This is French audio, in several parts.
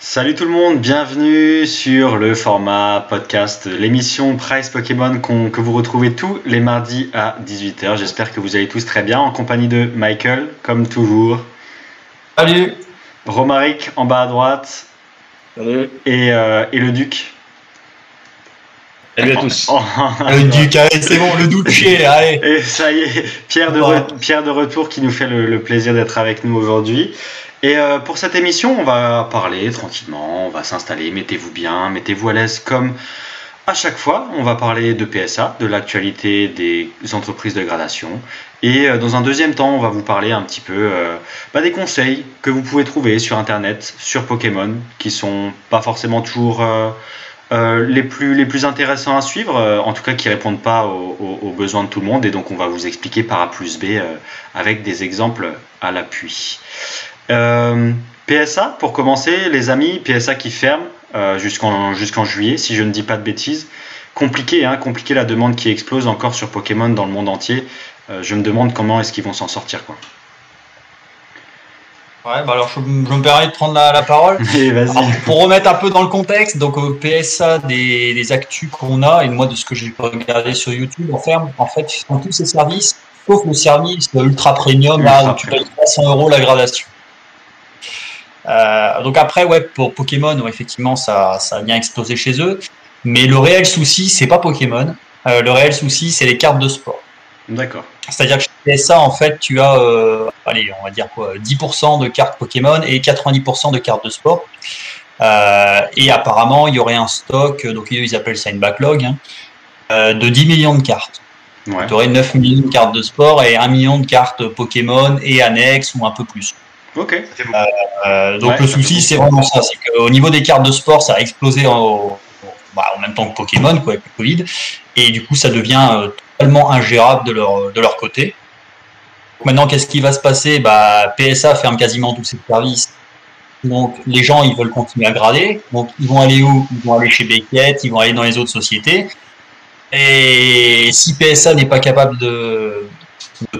Salut tout le monde, bienvenue sur le format podcast, l'émission Price Pokémon que vous retrouvez tous les mardis à 18h. J'espère que vous allez tous très bien en compagnie de Michael, comme toujours. Salut Romaric en bas à droite. Salut Et, euh, et le Duc. Salut à tous. le Duc, allez, c'est bon, le Duc, allez. Et ça y est, Pierre de, re- Pierre de retour qui nous fait le, le plaisir d'être avec nous aujourd'hui. Et euh, pour cette émission, on va parler tranquillement, on va s'installer, mettez-vous bien, mettez-vous à l'aise comme à chaque fois. On va parler de PSA, de l'actualité des entreprises de gradation. Et euh, dans un deuxième temps, on va vous parler un petit peu euh, bah, des conseils que vous pouvez trouver sur Internet, sur Pokémon, qui sont pas forcément toujours euh, les, plus, intéressants à suivre, euh, en tout cas qui répondent pas aux, besoins de tout le monde. Et donc on va vous expliquer par A plus B euh, avec des exemples à l'appui. PSA, pour commencer, les amis, PSA qui ferme jusqu'en juillet, si je ne dis pas de bêtises. Compliqué, hein, compliqué la demande qui explose encore sur Pokémon dans le monde entier. Je me demande comment est-ce qu'ils vont s'en sortir. Quoi. Ouais, bah alors je, je me permets de prendre la, la parole. Alors, pour remettre un peu dans le contexte, donc au PSA des, des actus qu'on a, et moi de ce que j'ai regardé sur YouTube, en fait, en fait, ils font tous ces services, sauf le service ultra premium, là où tu payes 300 euros la gradation. Euh, donc après, ouais, pour Pokémon, ouais, effectivement, ça, ça a bien explosé chez eux. Mais le réel souci, c'est pas Pokémon. Euh, le réel souci, c'est les cartes de sport. D'accord. C'est-à-dire que chez PSA, en fait, tu as, euh, allez, on va dire quoi, 10% de cartes Pokémon et 90% de cartes de sport. Euh, et apparemment, il y aurait un stock, donc ils appellent ça une backlog, hein, euh, de 10 millions de cartes. Ouais. Tu aurais 9 millions de cartes de sport et 1 million de cartes Pokémon et annexes ou un peu plus. Ok. Euh, donc Ouais, le souci, c'est vraiment ça, c'est qu'au niveau des cartes de sport, ça a explosé en, bah, en même temps que Pokémon, quoi, avec le Covid, et du coup, ça devient euh, totalement ingérable de leur, de leur côté. Maintenant, qu'est-ce qui va se passer? Bah, PSA ferme quasiment tous ses services. Donc, les gens, ils veulent continuer à grader. Donc, ils vont aller où? Ils vont aller chez Beckett, ils vont aller dans les autres sociétés. Et si PSA n'est pas capable de,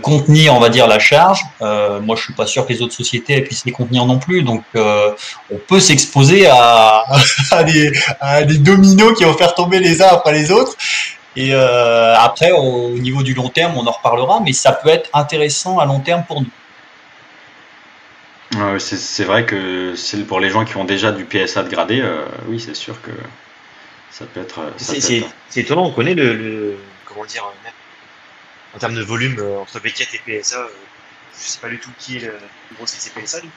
contenir, on va dire, la charge, euh, moi, je suis pas sûr que les autres sociétés puissent les contenir non plus. Donc, euh, on peut s'exposer à, des, à des dominos qui vont faire tomber les uns après les autres. Et euh, après, au niveau du long terme, on en reparlera, mais ça peut être intéressant à long terme pour nous. C'est vrai que c'est pour les gens qui ont déjà du PSA de gradé, euh, oui, c'est sûr que ça peut être. C'est étonnant, on connaît le, le- comment dire, euh, même en termes de volume euh, entre Beckett et PSA, euh, je sais pas du tout qui est le plus gros c'est PSA. lui.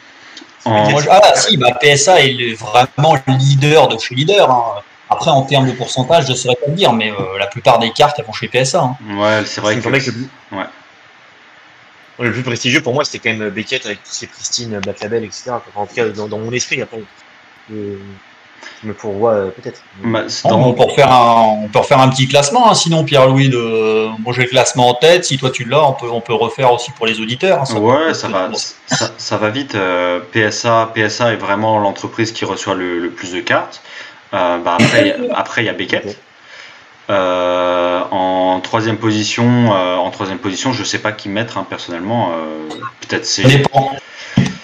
En- ah si, bah, PSA est le- vraiment le leader de chez leader. hein. Après, en termes de pourcentage, je ne saurais pas le dire, mais euh, la plupart des cartes, elles vont chez PSA. hein. Ouais, c'est vrai que. que le plus- Ouais. Le plus prestigieux pour moi, c'était quand même Beckett avec tous ses pristines, Black Label, etc. en tout cas, dans, dans mon esprit, après, je, je me pourvois euh, peut-être. Bah, dans- on, peut refaire un, on peut refaire un petit classement, hein, sinon Pierre-Louis, de... moi j'ai le classement en tête, si toi tu l'as, on peut, on peut refaire aussi pour les auditeurs. hein, ça Ouais, peut- ça va, ça, ça va vite. euh, PSA, PSA est vraiment l'entreprise qui reçoit le, le plus de cartes. Euh, bah, après, il y a- après, il y a Beckett. Euh, en troisième position, euh, en troisième position, je sais pas qui mettre hein, personnellement. euh, Peut-être c'est Ça dépend.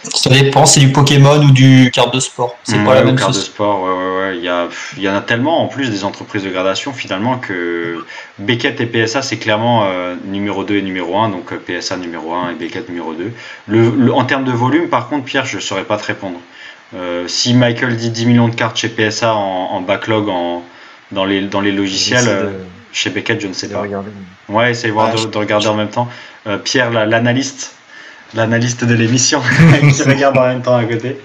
Ça dépend, c'est du Pokémon ou du carte de sport. C'est pas la même carte de chose. sport. Ouais, ouais, ouais. Il y, a, il y en a tellement en plus des entreprises de gradation finalement que Beckett et PSA c'est clairement numéro 2 et numéro 1, donc PSA numéro 1 et Beckett numéro 2. Le, le- en termes de volume, par contre, Pierre, je ne saurais pas te répondre. Euh, si Michael dit 10 millions de cartes chez PSA en, en backlog en, dans, les, dans les logiciels, euh, de- chez Beckett, je ne sais pas. regarder. Ouais, essayez voir Ouais, de, regarder en même temps. Euh, Pierre, la- l'analyste, l'analyste de l'émission, qui regarde en même temps à côté.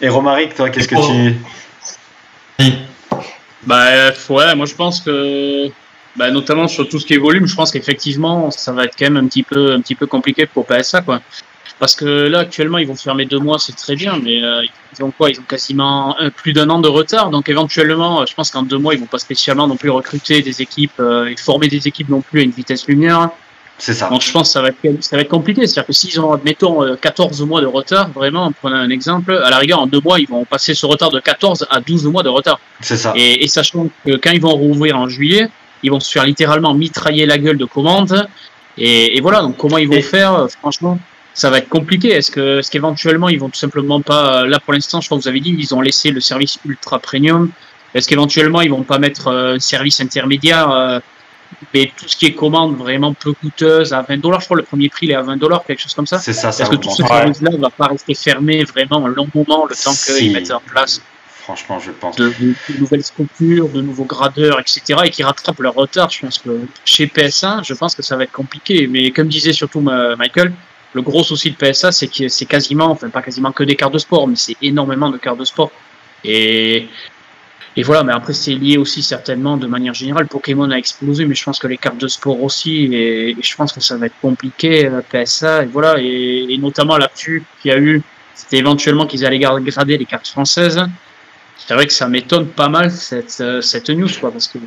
Et Romaric, toi, qu'est-ce que Oh. tu. Bah euh, ouais, moi je pense que bah, notamment sur tout ce qui est volume, je pense qu'effectivement ça va être quand même un petit peu un petit peu compliqué pour PSA quoi. Parce que là actuellement ils vont fermer deux mois, c'est très bien, mais euh, ils ont quoi? Ils ont quasiment un- plus d'un an de retard, donc éventuellement, euh, je pense qu'en deux mois ils vont pas spécialement non plus recruter des équipes euh, et former des équipes non plus à une vitesse lumière. C'est ça. Donc je pense que ça va être, ça va être compliqué. C'est-à-dire que s'ils ont, admettons, euh, 14 mois de retard, vraiment, en prenant un exemple, à la rigueur, en deux mois, ils vont passer ce retard de 14 à 12 mois de retard. C'est ça. Et, et sachant que quand ils vont rouvrir en juillet, ils vont se faire littéralement mitrailler la gueule de commandes. Et, et voilà, donc comment ils vont Et- faire, euh, franchement, ça va être compliqué. Est-ce que, est-ce qu'éventuellement ils vont tout simplement pas, là pour l'instant, je crois que vous avez dit, ils ont laissé le service ultra premium. Est-ce qu'éventuellement ils vont pas mettre un service intermédiaire mais tout ce qui est commande vraiment peu coûteuse à 20 dollars, je crois le premier prix il est à 20 dollars, quelque chose comme ça. C'est ça, ça. Est-ce que tout ce service-là ne va pas rester fermé vraiment un long moment, le temps qu'ils mettent en place Franchement, je pense. De, de, nouvelles structures, de nouveaux gradeurs, etc. et qui rattrapent leur retard. Je pense que chez PSA, je pense que ça va être compliqué. Mais comme disait surtout Michael, le gros souci de PSA, c'est que c'est quasiment, enfin pas quasiment que des cartes de sport, mais c'est énormément de cartes de sport. Et et voilà, mais après c'est lié aussi certainement de manière générale. Pokémon a explosé, mais je pense que les cartes de sport aussi, et, je pense que ça va être compliqué PSA. Et voilà, et, et notamment l'actu qu'il y a eu, c'était éventuellement qu'ils allaient grader les cartes françaises. C'est vrai que ça m'étonne pas mal cette, cette news, quoi, parce que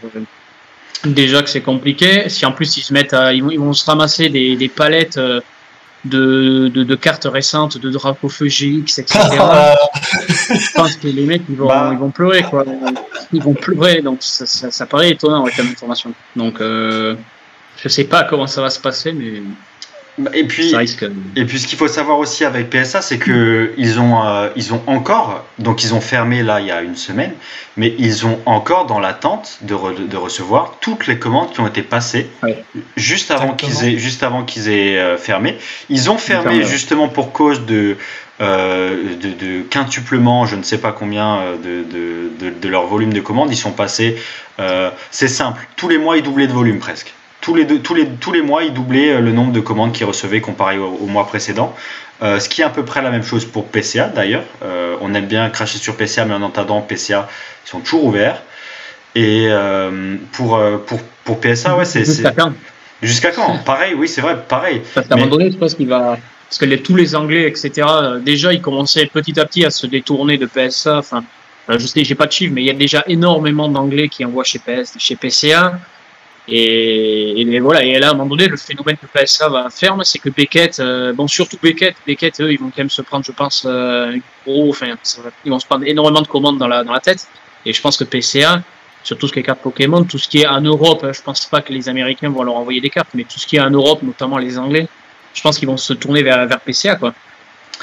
déjà que c'est compliqué. Si en plus ils se mettent à, ils vont, ils vont se ramasser des, des palettes euh, de, de, de, cartes récentes, de drapeaux feu GX, etc. je pense que les mecs, ils vont, bah. ils vont pleurer, quoi. Ils vont pleurer, donc ça, ça, ça paraît étonnant avec la information. Donc, euh, je sais pas comment ça va se passer, mais et puis, et puis ce qu'il faut savoir aussi avec PSA, c'est que ils ont, euh, ils ont encore, donc ils ont fermé là il y a une semaine, mais ils ont encore dans l'attente de, de, recevoir toutes les commandes qui ont été passées juste avant qu'ils aient, juste avant qu'ils aient euh, fermé. Ils ont fermé justement pour cause de, euh, de, de, quintuplement, je ne sais pas combien de, de, de, leur volume de commandes. Ils sont passés, c'est simple, tous les mois ils doublaient de volume presque tous les, deux, tous, les, tous les mois, ils doublaient euh, le nombre de commandes qu'ils recevaient comparé au, mois précédent. Euh, ce qui est à peu près la même chose pour PCA d'ailleurs. Euh, on aime bien cracher sur PCA, mais en entendant PCA, ils sont toujours ouverts. Et pour, pour, pour PSA, ouais, c'est. Jusqu'à quand? Jusqu'à quand? Pareil, oui, c'est vrai, pareil. Parce qu'à un moment donné, je pense qu'il va. Parce que les, tous les Anglais, etc., déjà, ils commençaient petit à petit à se détourner de PSA. Enfin, je sais, j'ai pas de chiffres, mais il y a déjà énormément d'Anglais qui envoient chez, PS, chez PCA. Et, voilà, et là, à un moment donné, le phénomène que PSA va faire, c'est que Beckett, euh, bon, surtout Beckett, Beckett, eux, ils vont quand même se prendre, je pense, euh, gros, enfin, ils vont se prendre énormément de commandes dans la, dans la tête. Et je pense que PCA, sur tout ce qui est cartes Pokémon, tout ce qui est en Europe, hein, je pense pas que les Américains vont leur envoyer des cartes, mais tout ce qui est en Europe, notamment les Anglais, je pense qu'ils vont se tourner vers, vers PCA, quoi.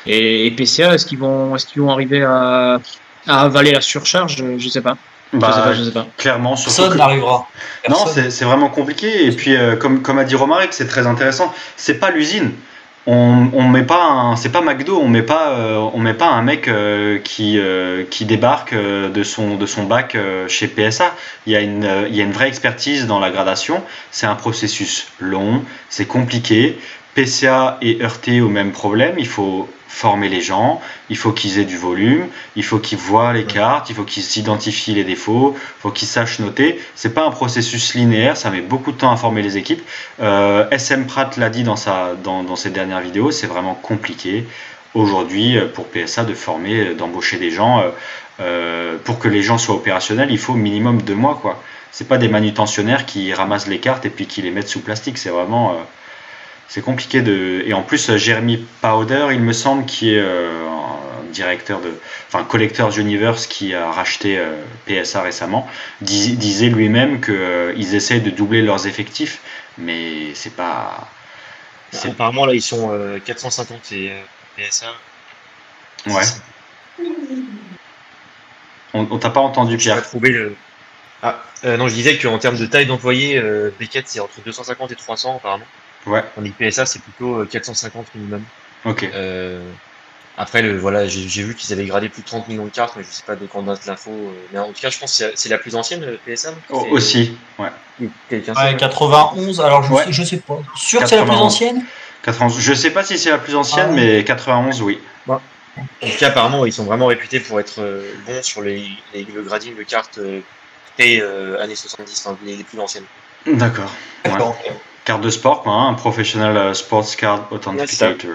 Et, PCA, est-ce qu'ils vont, est-ce vont arriver à, à avaler la surcharge? Je sais pas. Bah, je sais pas, je sais pas. Clairement, personne n'arrivera. Non, c'est vraiment compliqué. Et puis, euh, comme, comme a dit Romaric, c'est très intéressant. C'est pas l'usine. On, on met pas c'est pas McDo, on met pas, euh, on met pas un mec euh, qui, qui débarque de son, de son bac chez PSA. Il y, a une, il y a une vraie expertise dans la gradation. C'est un processus long, c'est compliqué. PCA est heurté au même problème. Il faut former les gens, il faut qu'ils aient du volume, il faut qu'ils voient les cartes, il faut qu'ils s'identifient les défauts, il faut qu'ils sachent noter. C'est pas un processus linéaire, ça met beaucoup de temps à former les équipes. Euh, SM Pratt l'a dit dans, sa, dans, ses dernières vidéos, c'est vraiment compliqué aujourd'hui euh, pour PSA de former, euh, d'embaucher des gens. pour que les gens soient opérationnels, il faut minimum deux mois. quoi. C'est pas des manutentionnaires qui ramassent les cartes et puis qui les mettent sous plastique. C'est vraiment c'est compliqué de. Et en plus, Jeremy Powder, il me semble, qui est euh, directeur de. Enfin, Collectors Universe, qui a racheté euh, PSA récemment, disait lui-même qu'ils euh, essaient de doubler leurs effectifs, mais c'est pas. Apparemment, là, ils sont 450 et PSA. Ouais. On, on t'a pas entendu, Pierre. trouvé le. Ah, non, je disais qu'en termes de taille d'employés, Beckett, c'est entre 250 et 300, apparemment. Ouais. Tandis que PSA, c'est plutôt 450 euh, minimum. Ok. Euh, après, le, voilà, j'ai vu qu'ils avaient gradé plus de 30 millions de cartes, mais je sais pas de quand date l'info. Euh, mais en tout cas, je pense que c'est la plus ancienne, PSA. Oh, aussi, ouais. ouais 91, alors je, sais, je sais pas. Sûr que c'est la plus ancienne? 91. Je sais pas si c'est la plus ancienne, ah mais 91, oui. En tout cas, apparemment, ils sont vraiment réputés pour être bons sur les, le grading de cartes pré années 70, les, plus anciennes. D'accord. Carte de sport, quoi, hein, un professional euh, sports card authenticator.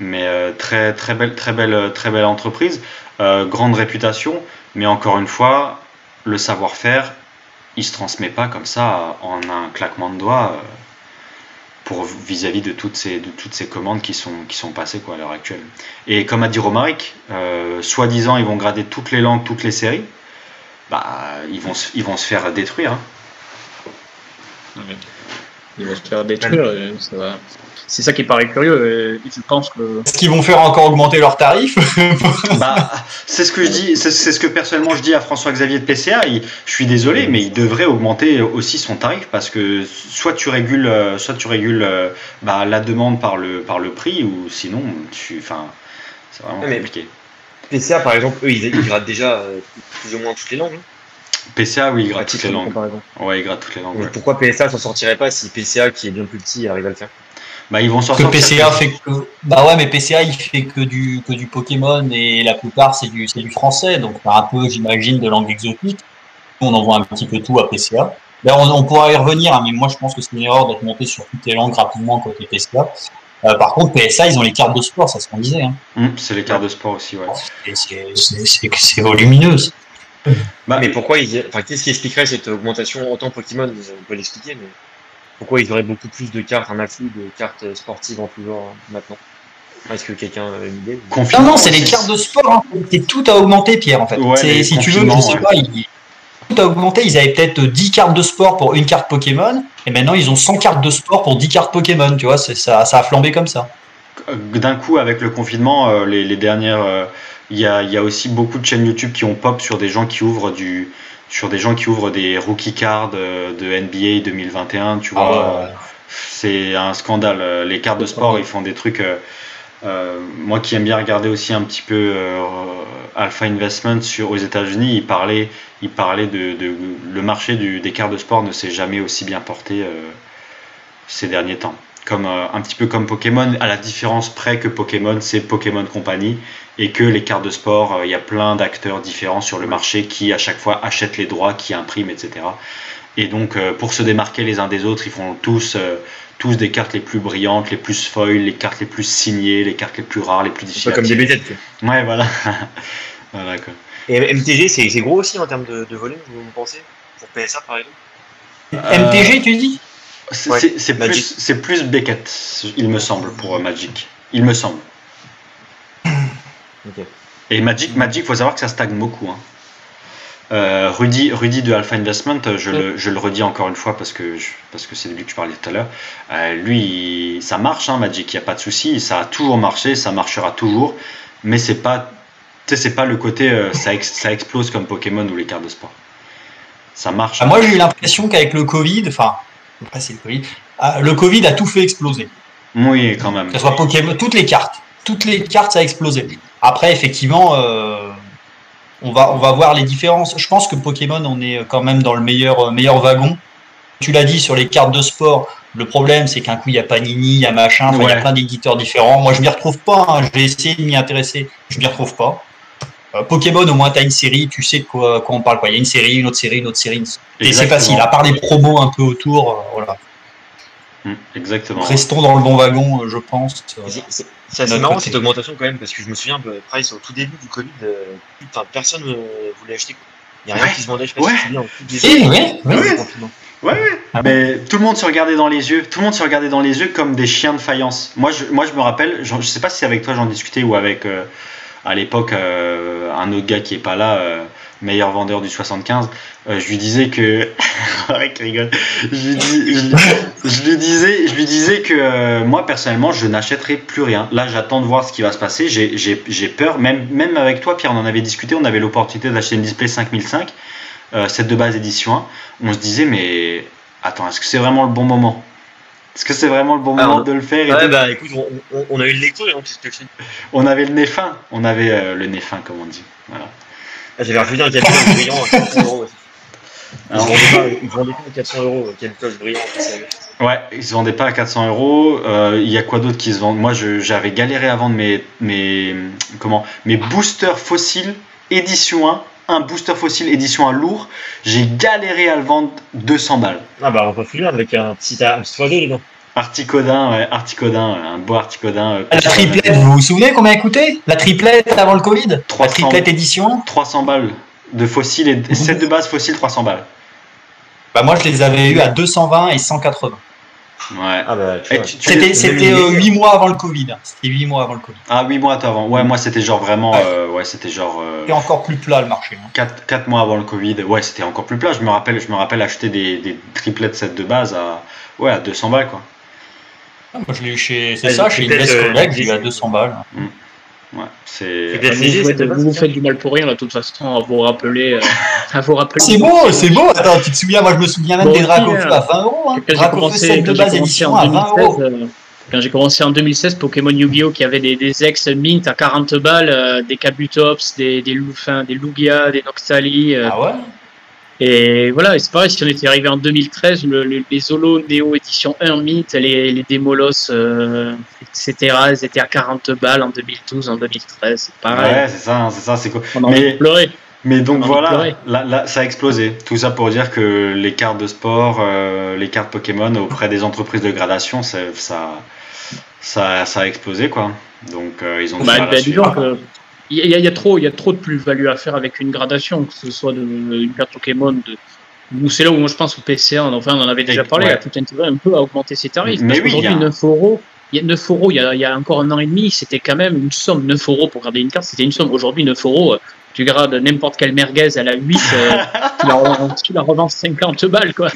Mais euh, très très belle très belle très belle entreprise, euh, grande réputation, mais encore une fois, le savoir-faire, il se transmet pas comme ça en un claquement de doigts pour vis-à-vis de toutes ces de toutes ces commandes qui sont qui sont passées quoi à l'heure actuelle. Et comme a dit Romaric, soi-disant ils vont grader toutes les langues, toutes les séries, bah ils vont ils vont se faire détruire. Hein. Ils vont se faire détruire. ça va- C'est ça qui paraît curieux. Et je pense que. Est-ce qu'ils vont faire encore augmenter leurs tarifs Bah, c'est ce que je dis, c'est ce que personnellement je dis à François-Xavier de PCA. il- je suis désolé, mais il devrait augmenter aussi son tarif parce que soit tu régules, euh, soit tu régules euh, bah, la demande par le par le prix ou sinon tu, enfin, c'est vraiment mais- compliqué. PCA, par exemple, eux, ils, ils grattent déjà euh, plus ou moins toutes les langues. hein, PCA, oui, il gratte toutes les langues. Ouais, il gratte toutes les langues. Mais ouais. pourquoi PSA s'en sortirait pas si PCA, qui est bien plus petit, arrive à le faire Bah, ils vont que sortir. PCA fait que bah ouais mais PCA il fait que du que du Pokémon et la plupart c'est du c'est du français donc un peu j'imagine de langue exotique on envoie un petit peu tout à PCA Ben, on, on pourra y revenir hein, mais moi je pense que c'est une erreur d'être monté sur toutes les langues rapidement côté PCA Euh, par contre PSA ils ont les cartes de sport ça se qu'on disait hein. Hum, c'est les cartes de sport aussi, ouais. Et c'est volumineuse Bah, Mais pourquoi ils... enfin, qu'est-ce qui expliquerait cette augmentation Autant Pokémon, on peut l'expliquer, mais pourquoi ils auraient beaucoup plus de cartes, un afflux de cartes sportives en tout genre maintenant? Est-ce que quelqu'un a une idée? Non, non, c'est les cartes de sport. Hein. C'est tout a augmenté, Pierre, en fait. Ouais, si tu veux, je sais ouais. pas, ils- tout a augmenté. Ils avaient peut-être 10 cartes de sport pour une carte Pokémon, et maintenant ils ont 100 cartes de sport pour 10 cartes Pokémon. Tu vois, c'est ça, ça a flambé comme ça. D'un coup, avec le confinement, euh, les, les dernières, euh, il y, a, il y a aussi beaucoup de chaînes YouTube qui ont pop sur des gens qui ouvrent du, sur des gens qui ouvrent des rookie cards euh, de NBA 2021. Tu vois, Ah ouais. c'est un scandale. Les cartes de sport, ils font des trucs. euh, euh, moi qui aime bien regarder aussi un petit peu euh, Alpha Investment sur, aux États-Unis, il parlait, il parlait de, de- le marché du, des cartes de sport ne s'est jamais aussi bien porté euh, ces derniers temps. Comme, euh, un petit peu comme Pokémon, à la différence près que Pokémon, c'est Pokémon Company et que les cartes de sport, euh, il y a plein d'acteurs différents sur le marché qui à chaque fois achètent les droits, qui impriment, etc. Et donc, euh, pour se démarquer les uns des autres, ils font tous, euh, tous des cartes les plus brillantes, les plus foil, les cartes les plus signées, les cartes les plus rares, les plus difficiles. pas à comme des quoi. Ouais, voilà. voilà quoi. Et MTG, c'est c'est gros aussi en termes de, de volume, vous pensez? Pour PSA par exemple? Euh, MTG, tu dis? C'est Ouais, plus, c'est plus Beckett, il me semble, pour euh, Magic. Il me semble. Et Magic, Magic, faut savoir que ça stagne beaucoup. hein. Euh, Rudy, Rudy de Alpha Investment, je, le, je le redis encore une fois parce que je- parce que c'est de lui que je parlais tout à l'heure. Euh, lui, ça marche, hein, Magic, il n'y a pas de souci, ça a toujours marché, ça marchera toujours, mais c'est pas, tu sais, c'est pas le côté euh, ça, ex- ça explose comme Pokémon ou les cartes de sport. Ça marche. Ah, Moi, j'ai eu l'impression qu'avec le Covid, enfin, après c'est le Covid, ah, le Covid a tout fait exploser. Oui, quand même. Que ce soit Pokémon, toutes les cartes. Toutes les cartes, ça a explosé. Après, effectivement, euh, on, va, on va voir les différences. Je pense que Pokémon, on est quand même dans le meilleur, euh, meilleur wagon. Tu l'as dit sur les cartes de sport, le problème, c'est qu'un coup, il y a Panini, il y a machin, il y a plein d'éditeurs différents. Moi, je m'y retrouve pas. hein. J'ai essayé de m'y intéresser. Je m'y retrouve pas. Euh, Pokémon, au moins, tu as une série, tu sais de quoi, quoi on parle. Quoi. Il y a une série, une autre série, une autre série. Et c'est facile. À part les promos un peu autour, euh, voilà. Mm, Exactement. Restons dans le bon wagon, euh, je pense. C'est- assez Notre marrant côté. cette augmentation quand même, parce que je me souviens, bah, Price, au tout début du Covid, euh, enfin, personne ne voulait acheter. quoi. Il n'y a rien Ouais. qui se vendait, je sais pas Ouais. si ouais. Ah Mais tout le monde se regardait dans les yeux, tout le monde se regardait dans les yeux comme des chiens de faïence. Moi, je, moi, je me rappelle, je, je sais pas si avec toi j'en discutais ou avec euh, à l'époque euh, un autre gars qui est pas là, euh, meilleur vendeur du 75. euh, je lui disais que. Je je, lui- disais, je lui disais que moi personnellement, je n'achèterai plus rien. Là, j'attends de voir ce qui va se passer. J'ai- peur, même même avec toi, Pierre, on en avait discuté. On avait l'opportunité d'acheter une display 5005, euh, cette de base édition 1 on se disait mais attends est-ce que c'est vraiment le bon moment? Est-ce que c'est vraiment le bon Ah, moment de le faire et Ouais, bah écoute, on, on- on a eu le hein, je fais on avait le nez fin. On avait euh, le nez fin comme on dit. Voilà. Ah, J'avais refusé un camouflage brillant à 400 euros. Ils Alors, vendaient pas, à 400 euros, euh, camouflage brillant. ouais ils se vendaient pas à 400 euros. Euh, il y a quoi d'autre qui se vendent? Moi j'avais galéré à vendre mes mes comment? Mes boosters fossiles édition 1 un booster fossile édition 1 lourd j'ai galéré à le vendre 200 balles Ah bah on peut finir avec un petit, un petit oiseau dedans. Articodin, ouais, Articodin, ouais, un beau Articodin. euh, La triplette, vous vous souvenez combien elle coûtait? La triplette avant le Covid? La 300. triplette édition? 300 balles de fossiles et 7 de base fossiles 300 balles. Bah moi je les avais eu à 220 et 180. Ouais. Ah bah, C'était c'était 8 mois avant le Covid. hein. C'était 8 mois avant le Covid. Ah, 8 mois avant. Ouais, moi c'était genre vraiment. Ouais. euh, ouais, c'était genre. euh, Et encore plus plat le marché. hein. 4, mois avant le Covid, ouais, c'était encore plus plat. Je me rappelle, je me rappelle acheter des, des triplets sets de base à, ouais, à 200 balles, quoi. Ah, Moi, je l'ai eu chez, c'est ça, chez euh, Collect, j'ai eu à des- 200 balles. Ouais, c'est. Vous, vous faites du mal pour rien, là, de toute façon, à vous rappeler. euh, à vous rappeler C'est beau, c'est beau. Attends, tu te souviens, moi je me souviens même Bon, des Dracofeu hein. à 20 euros. Hein. Quand j'ai Dracofeu commencé, set de quand j'ai base commencé édition en à 20 euros. 2016, euh, quand j'ai commencé en 2016, Pokémon Yu-Gi-Oh! qui avait des, des ex mint à 40 balles, euh, des Kabutops, des, des, des Lugia, des Noxtali. euh, Ah ouais? Et voilà, et c'est pareil, si on était arrivé en 2013, le, le- les Zolo Neo édition 1 mint, les, les Démolos, euh, etc., elles étaient à 40 balles en 2012, en 2013. C'est pareil. Ouais, c'est ça, c'est ça, c'est quoi. on Mais- pleurer. Mais donc On voilà, là, là, ça a explosé. Tout ça pour dire que les cartes de sport, euh, les cartes Pokémon auprès des entreprises de gradation, ça, ça, ça a explosé, quoi. Donc euh, ils ont Bah, bah, disons que il y, a- il y a trop, il y a trop de plus-value à faire avec une gradation, que ce soit de, une carte Pokémon. De, c'est là où moi je pense au PCA, enfin, on en avait déjà Et- parlé, ouais. a tout intérêt un peu à augmenter ses tarifs. Mais parce oui, y a- 9 euros, il y a 9 euros, il y a, il y a encore un an et demi, c'était quand même une somme. 9 euros pour garder une carte, c'était une somme. Aujourd'hui, 9 euros, euh, tu grades n'importe quelle merguez à la 8, euh, tu, la revends, tu la revends 50 balles, quoi.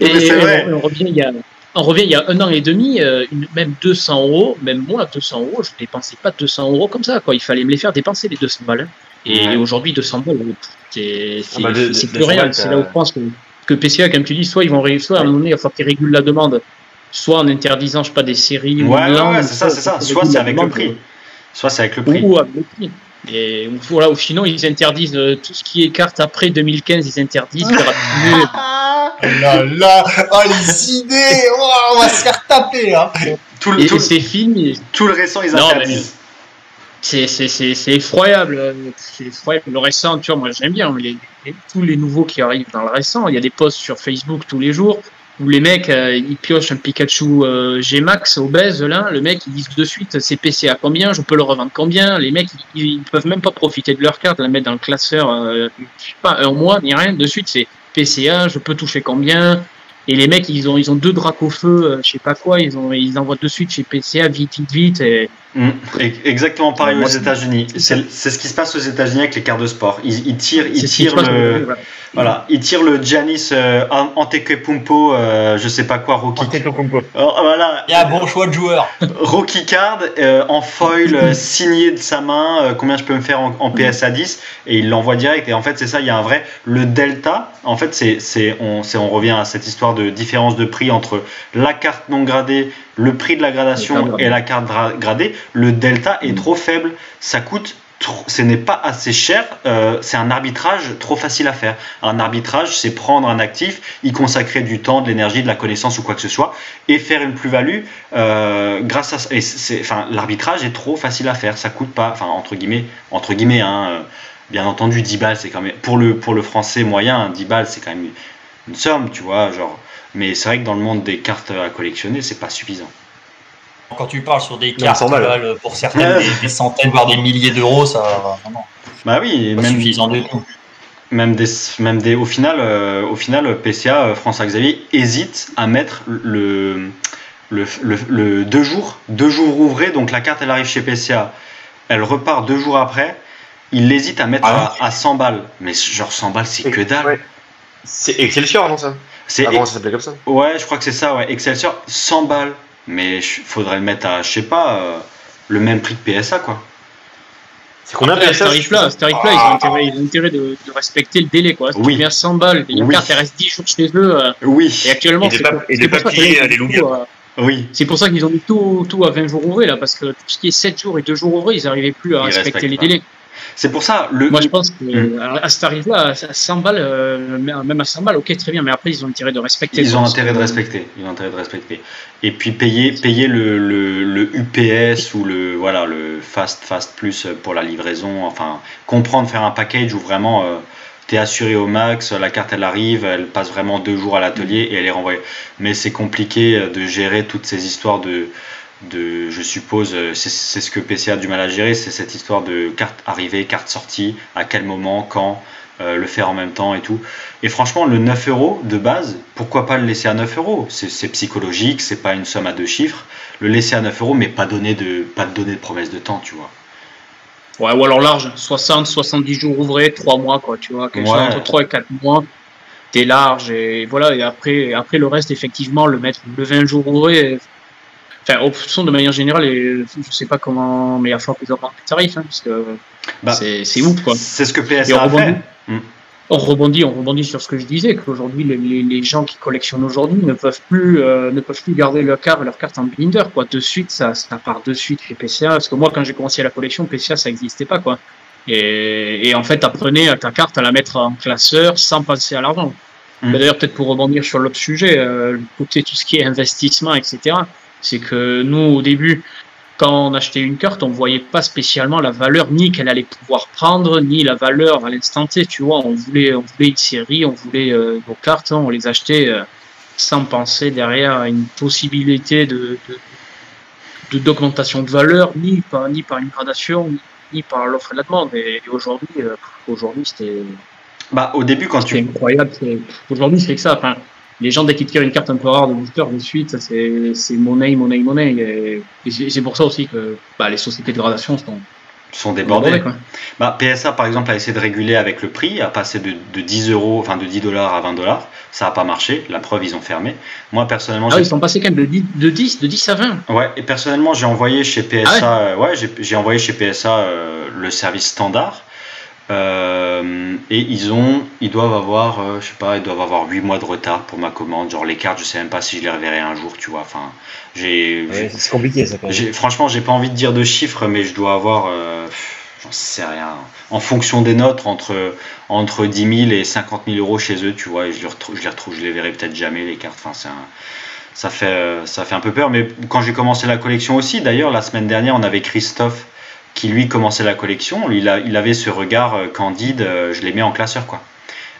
Et vrai. on, on revient il y a, on revient il y a un an et demi, euh, une- même 200 euros, même moi 200 euros, je dépensais pas 200 euros comme ça, quoi. Il fallait me les faire dépenser les 200 balles. Et Ouais. aujourd'hui 200 balles, c'est c'est Ah bah, plus 200 rien. C'est là où je pense que, que PCA, comme tu dis, soit ils vont réussir, soit à un moment donné, il va falloir qu'ils régulent la demande, soit en interdisant, je sais pas, des séries. ou Ouais, une ouais, ouais, c'est ça, c'est ça. Soit c'est la avec le prix. euh, Soit c'est avec le prix. ou avec le prix. Et voilà, ou sinon ils interdisent euh, tout ce qui est carte après 2015, ils interdisent. Oh là là Oh les idées Oh, On va se faire taper hein. Tout, le, et, tout, et c'est fini. tout le récent, ils Non, interdisent. C'est c'est- c'est- c'est effroyable. C'est effroyable. Le récent, tu vois, moi j'aime bien les- les- tous les nouveaux qui arrivent dans le récent. Il y a des posts sur Facebook tous les jours où les mecs euh, ils piochent un Pikachu euh, G-Max obèse là. Le mec ils disent de suite c'est PC à combien, je peux le revendre combien. Les mecs ils, ils peuvent même pas profiter de leur carte, la mettre dans le classeur, euh, je sais pas un mois ni rien. De suite c'est PCA, je peux toucher combien. Et les mecs ils ont ils ont deux Dracofeu, euh, je sais pas quoi, ils ont ils envoient de suite chez PCA vite vite vite. Et, Mm. Exactement pareil aux États-Unis. C'est ce qui se passe aux États-Unis avec les cartes de sport. Ils, ils tirent, ils tirent passe le, voilà. Voilà, ils tirent le Giannis euh, Antetokounmpo, euh, je sais pas quoi, Rocky. Antetokounmpo. Oh, voilà, Il y a un bon choix de joueur. Rocky Card euh, en foil euh, signé de sa main, euh, combien je peux me faire en, en PSA 10 et il l'envoie direct. Et en fait, c'est ça, il y a un vrai. Le delta, en fait, c'est, c'est, on, c'est, on revient à cette histoire de différence de prix entre la carte non gradée, le prix de la gradation et la carte gradée. Le delta est trop faible, ça coûte. Ce n'est pas assez cher, euh, c'est un arbitrage trop facile à faire. Un arbitrage, c'est prendre un actif, y consacrer du temps, de l'énergie, de la connaissance ou quoi que ce soit, et faire une plus-value euh, grâce à et c'est enfin l'arbitrage est trop facile à faire ça coûte pas enfin entre guillemets entre guillemets hein, euh, bien entendu 10 balles c'est quand même pour le pour le français moyen 10 balles c'est quand même une somme tu vois genre mais c'est vrai que dans le monde des cartes à collectionner c'est pas suffisant Quand tu parles sur des Non, cartes 100 qui balles. valent pour certaines des, des centaines, voire des milliers d'euros, ça vraiment bah oui pas même suffisant tout. même des même des au final euh, au final PCA euh, François Xavier hésite à mettre le le, le, le deux jours deux jours ouvrés donc la carte elle arrive chez PCA elle repart deux jours après il hésite à mettre Ah à, à 100 balles mais genre 100 balles c'est que dalle Ouais. C'est Excelsior, non ça? C'est Avant, ça s'appelait comme ça? ouais je crois que c'est ça ouais Excelsior 100 balles mais je- faudrait le mettre à je sais pas euh, le même prix que PSA quoi C'est combien Après, à ce PSA tarif-là, à ce tarif-là, ils ont intérêt, ils ont intérêt de, de respecter le délai, quoi. Si Oui. tu viens à 100 balles, une Oui. carte, elle reste 10 jours chez eux, euh, oui et actuellement, Et de c'est pas- pour- et de c'est pas pour ça plier, qu'ils ont euh, les oui C'est pour ça qu'ils ont mis tout, tout à 20 jours ouvrés, là, parce que tout ce qui est 7 jours et 2 jours ouvrés, ils n'arrivaient plus à Ils respecter les pas. délais. C'est pour ça le Moi, je pense que, Mm. à à ce tarif-là, à 100 balles, euh, même à 100 balles, ok, très bien, mais après, ils ont intérêt de respecter. Ils ont intérêt de respecter. Ils ont intérêt de respecter. Et puis payer, payer le, le, le UPS ou le voilà le fast fast plus pour la livraison. Enfin, comprendre faire un package où vraiment euh, t'es assuré au max. La carte elle arrive, elle passe vraiment deux jours à l'atelier et elle est renvoyée. Mais c'est compliqué de gérer toutes ces histoires de de, je suppose, euh, c'est ce que PC a du mal à gérer, c'est cette histoire de carte arrivée, carte sortie, à quel moment, quand, euh, le faire en même temps et tout. Et franchement, le 9 euros de base, pourquoi pas le laisser à 9 euros? C'est psychologique, c'est pas une somme à deux chiffres. Le laisser à 9 euros, mais pas donner de, pas donner de promesse de temps, tu vois. Ouais, ou alors large, 60, 70 jours ouvrés, 3 mois, quoi, tu vois, quelque chose entre 3 et 4 mois. T'es large, et voilà, et après, après le reste, effectivement, le mettre le 20 jours ouvrés, Enfin, au fond, de manière générale, et je sais pas comment, mais il va falloir qu'ils augmentent les tarifs, hein, parce que bah, c'est ouf, quoi. C'est ce que PSA a fait. Hmm. On rebondit, on rebondit sur ce que je disais, qu'aujourd'hui, les, les, gens qui collectionnent aujourd'hui ne peuvent plus, euh, ne peuvent plus garder leur carte, leur carte en binder, quoi. De suite, ça, ça part de suite chez PCA. Parce que moi, quand j'ai commencé la collection, PCA, ça n'existait pas, quoi. Et, et en fait, apprenez ta carte à la mettre en classeur sans penser à l'argent. Hmm. D'ailleurs, peut-être pour rebondir sur l'autre sujet, euh, tout ce qui est investissement, etc. C'est que nous, au début, quand on achetait une carte, on voyait pas spécialement la valeur ni qu'elle allait pouvoir prendre, ni la valeur à l'instant T. Tu vois, on voulait, on voulait une série, on voulait euh, nos cartes, hein, on les achetait euh, sans penser derrière à une possibilité de, d'augmentation de, valeur, ni par, ni par une gradation, ni, par l'offre et la demande. Et, aujourd'hui, euh, aujourd'hui, c'était. Bah, au début, quand tu. incroyable. Aujourd'hui, c'est que ça. Enfin, les gens, dès qu'ils tirent une carte un peu rare de booster, de suite, c'est monnaie, monnaie, monnaie. Et, c'est pour ça aussi que bah, les sociétés de gradation sont, sont débordées. Bah, PSA, par exemple, a essayé de réguler avec le prix, a passé de, de 10 euros, enfin de 10 dollars à 20 dollars. Ça n'a pas marché. La preuve, ils ont fermé. Moi, personnellement. Ah, ils sont passés quand même de 10, de 10, de 10 à 20. Ouais, et personnellement, j'ai envoyé chez PSA, ah ouais, j'ai envoyé chez PSA euh, le service standard. Euh, et ils ont, ils doivent avoir, euh, je sais pas, ils doivent avoir 8 mois de retard pour ma commande. Genre les cartes, je sais même pas si je les reverrai un jour, tu vois. Enfin, j'ai. c'est compliqué ça. Quand même. Franchement, j'ai pas envie de dire de chiffres, mais je dois avoir, euh, j'en sais rien. En fonction des notes, entre entre 10 000 et 50 000 euros chez eux, tu vois. Et je les retrouve, je les retrouve, je les verrai peut-être jamais les cartes. Enfin, c'est ça fait, ça fait un peu peur. Mais quand j'ai commencé la collection aussi, d'ailleurs, la semaine dernière, on avait Christophe qui lui commençait la collection, il, il avait ce regard euh, candide, euh, je les mets en classeur quoi.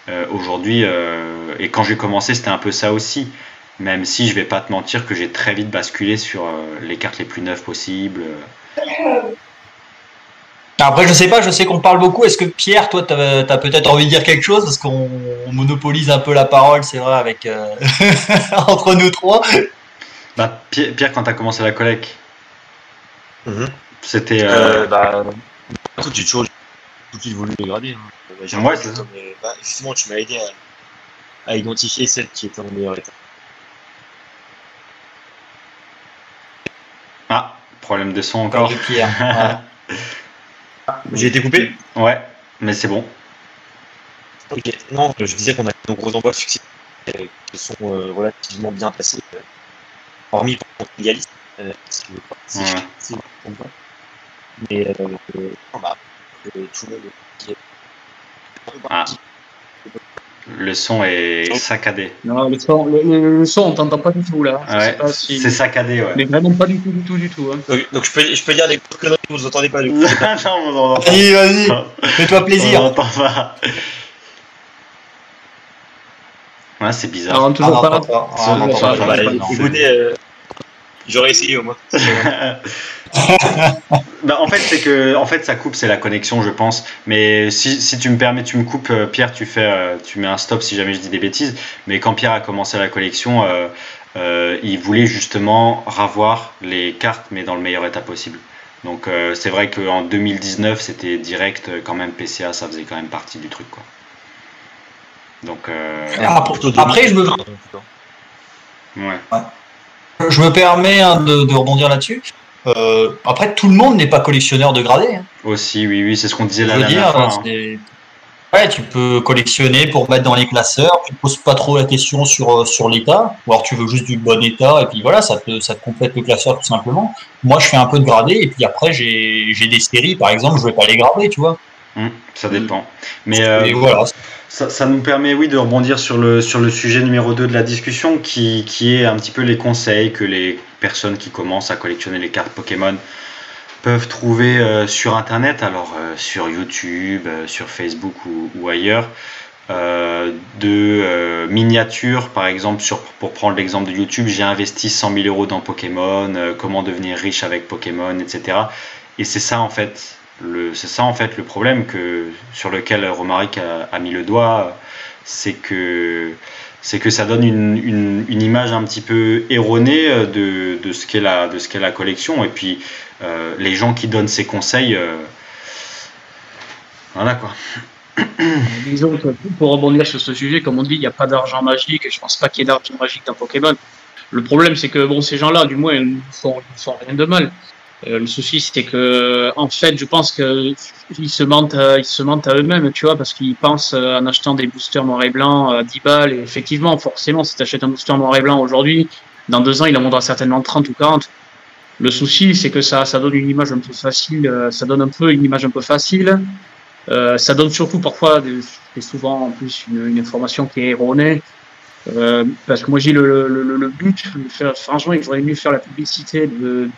Euh, aujourd'hui, et quand j'ai commencé, c'était un peu ça aussi. Même si je vais pas te mentir que j'ai très vite basculé sur les cartes les plus neuves possibles. Après, je sais pas, je sais qu'on parle beaucoup. Est-ce que Pierre, toi, tu as, peut-être envie de dire quelque chose? Parce qu'on monopolise un peu la parole, c'est vrai, avec entre nous trois. Bah, Pierre, quand tu as commencé la collecte, mhm. C'était. Euh... Euh, bah, tout, j'ai toujours tout de suite voulu dégrader. Hein. Bah, ouais, c'est ça. bah, justement, tu m'as aidé à, à, identifier celle qui était en meilleur état. Ah, problème de son encore. J'ai été coupé? Ouais, mais c'est bon. Ok, non, je disais qu'on a de gros envois succès qui sont euh, relativement bien passés, euh, hormis pour l'égalisme. Euh, si je ne si pas. Mais euh, bah, tout le ah. Le son est saccadé. Non, le son, le, le son on t'entend pas du tout là. Ouais, C'est saccadé, ouais. Mais vraiment pas du tout, du tout, du tout. Hein. Donc, donc, je, peux, je peux dire des conneries que vous entendez pas du non, entend Vas-y, vas-y, fais-toi plaisir. On entend pas. Ouais, c'est bizarre. Alors, toujours ah, pas. Non, pas. pas. Écoutez, euh, j'aurais essayé au moins. bah, en fait, c'est que en fait, ça coupe, c'est la connexion, je pense. Mais si, si, tu me permets, tu me coupes, euh, Pierre, tu fais, euh, tu mets un stop si jamais je dis des bêtises. Mais quand Pierre a commencé la collection, euh, il voulait justement ravoir les cartes, mais dans le meilleur état possible. Donc c'est vrai qu'en 2019, c'était direct quand même PCA, ça faisait quand même partie du truc, quoi. Donc après, je me ouais. Je me permets hein, de, de, rebondir là-dessus. Euh, après, tout le monde n'est pas collectionneur de gradés. Hein. Aussi, oui, oui, c'est ce qu'on disait la dernière fois. Hein. Ouais, tu peux collectionner pour mettre dans les classeurs. Tu ne poses pas trop la question sur, euh, sur l'état. Ou alors tu veux juste du bon état et puis voilà, ça te, ça te complète le classeur tout simplement. Moi, je fais un peu de gradé et puis après, j'ai des séries, par exemple, je vais pas les grader, tu vois. Hum, ça dépend. Mais euh, voilà. Ça, ça, nous permet, oui, de rebondir sur le, sur le sujet numéro 2 de la discussion, qui, qui est un petit peu les conseils que les personnes qui commencent à collectionner les cartes Pokémon peuvent trouver euh, sur Internet, alors euh, sur YouTube, euh, sur Facebook ou, ailleurs, de miniatures, par exemple, sur, pour prendre l'exemple de YouTube, j'ai investi 100 000 euros dans Pokémon, comment devenir riche avec Pokémon, etc. Et c'est ça, en fait, c'est ça en fait le problème que, sur lequel Romaric a, mis le doigt, c'est que, c'est que ça donne une, une, image un petit peu erronée de, de ce qu'est la, de ce qu'est la collection. Et puis euh, les gens qui donnent ces conseils, euh, voilà quoi. Disons que pour rebondir sur ce sujet, comme on dit, il n'y a pas d'argent magique et je pense pas qu'il y ait d'argent magique dans Pokémon. Le problème, c'est que bon, ces gens-là, du moins, ils ne font, rien de mal. Euh, le souci, c'était que, en fait, je pense qu'ils se mentent, ils se mentent à eux-mêmes, tu vois, parce qu'ils pensent en achetant des boosters noir et blanc à 10 balles. Et effectivement, forcément, si tu achètes un booster noir et blanc aujourd'hui, dans deux ans, il en vaudra certainement 30 ou 40. Le souci, c'est que ça, ça donne une image un peu facile, euh, ça donne un peu une image un peu facile. Euh, ça donne surtout parfois, et souvent en plus, une, une, information qui est erronée. Euh, parce que moi, j'ai le, le, le, but, faire, franchement, il faudrait mieux faire la publicité, de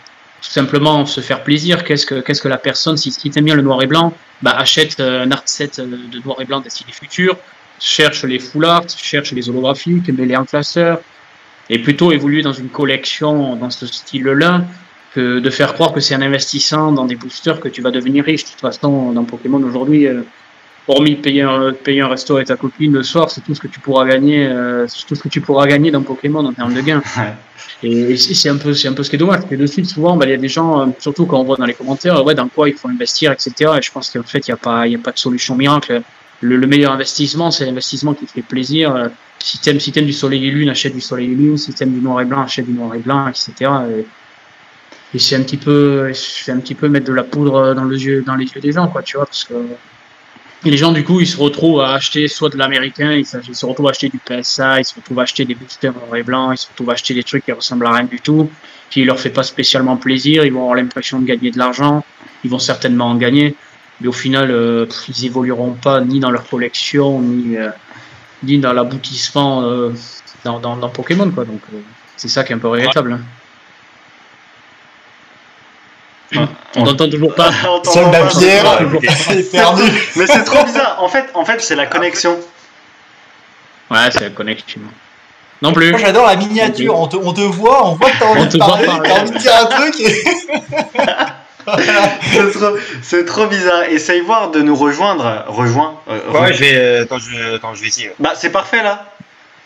simplement se faire plaisir. Qu'est-ce que, qu'est-ce que la personne, si, si t'aime bien le noir et blanc, bah, achète un art set de noir et blanc Destiny Future, cherche les full art, cherche les holographiques, met-les en classeur, et plutôt évoluer dans une collection dans ce style-là de faire croire que c'est un investissement dans des boosters que tu vas devenir riche. De toute façon, dans Pokémon aujourd'hui, euh, hormis payer un, payer un resto avec ta copine le soir, c'est tout ce que tu pourras gagner, euh, tout ce que tu pourras gagner dans Pokémon en termes de gains. Et, c'est un peu, c'est un peu ce qui est dommage. Et de suite, souvent, bah, il y a des gens, euh, surtout quand on voit dans les commentaires, ouais, dans quoi il faut investir, etc. Et je pense qu'en fait, il n'y a pas, il y a pas de solution miracle. Le, meilleur investissement, c'est l'investissement qui te fait plaisir. Si t'aimes, si t'aimes du soleil et lune, achète du soleil et lune. Si t'aimes du noir et blanc, achète du noir et blanc, etc. Et c'est un petit peu, c'est un petit peu mettre de la poudre dans, le yeux, dans les yeux des gens, quoi, tu vois, parce que les gens, du coup, ils se retrouvent à acheter soit de l'américain, ils, se retrouvent à acheter du PSA, ils se retrouvent à acheter des boosters noir et blanc, ils se retrouvent à acheter des trucs qui ressemblent à rien du tout, qui leur fait pas spécialement plaisir, ils vont avoir l'impression de gagner de l'argent, ils vont certainement en gagner, mais au final, euh, ils évolueront pas ni dans leur collection, ni, euh, ni dans l'aboutissement euh, dans, dans, Pokémon, quoi. Donc, c'est ça qui est un peu regrettable. Hein. On n'entend toujours pas. La pierre, perdu. Mais c'est trop bizarre. En fait, en fait c'est la connexion. Ouais, c'est la connexion. Non plus. Moi j'adore la miniature. On te, on te, voit, on voit que t'as envie, de parler, t'as envie de dire un truc. c'est trop, bizarre. Essaye voir de nous rejoindre. Rejoins. Euh, ouais, je vais. Euh, attends, je, attends, je vais essayer. Bah, c'est parfait là.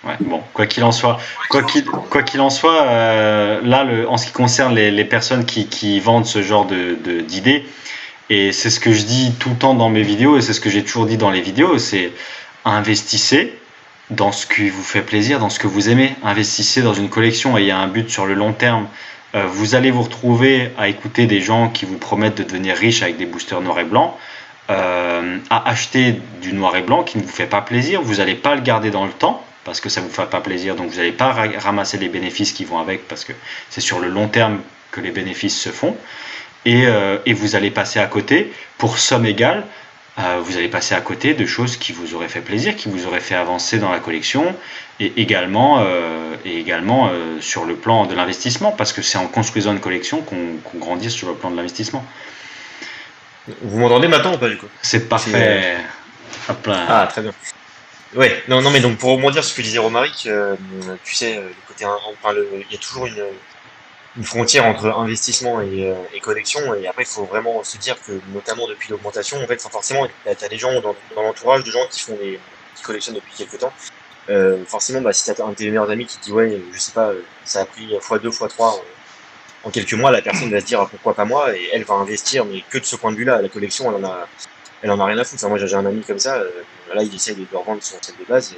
Ouais, bon, quoi qu'il en soit, quoi qu'il en soit, euh, là, en ce qui concerne les, les personnes qui, qui, vendent ce genre de d'idées, et c'est ce que je dis tout le temps dans mes vidéos, et c'est ce que j'ai toujours dit dans les vidéos, c'est investissez dans ce qui vous fait plaisir, dans ce que vous aimez, investissez dans une collection et il y a un but sur le long terme. Euh, vous allez vous retrouver à écouter des gens qui vous promettent de devenir riche avec des boosters noir et blanc. Euh, à acheter du noir et blanc qui ne vous fait pas plaisir, vous n'allez pas le garder dans le temps, parce que ça ne vous fait pas plaisir, donc vous n'allez pas ramasser les bénéfices qui vont avec, parce que c'est sur le long terme que les bénéfices se font, et, euh, et vous allez passer à côté, pour somme égale, euh, vous allez passer à côté de choses qui vous auraient fait plaisir, qui vous auraient fait avancer dans la collection, et également, euh, et également sur le plan de l'investissement, parce que c'est en construisant une collection qu'on grandit sur le plan de l'investissement. Vous m'entendez maintenant ou pas du coup? C'est parfait. Ah, très bien. Ouais, non, non, mais donc pour rebondir sur ce que disait Romaric, euh, tu sais, euh, le côté, enfin, il y a toujours une, une frontière entre investissement et, euh, et et après il faut vraiment se dire que, notamment depuis l'augmentation, en fait, forcément, tu as des gens dans, dans l'entourage de gens qui font des, qui collectionnent depuis quelques temps. Euh, forcément, bah, si tu as un de tes meilleurs amis qui te dit ouais, je sais pas, ça a pris x2, x3 en, en quelques mois, la personne va se dire pourquoi pas moi, et elle va investir, mais que de ce point de vue-là, la collection, elle en a, elle en a rien à foutre. moi, j'ai un ami comme ça, euh, là, il essaye de revendre son set de base.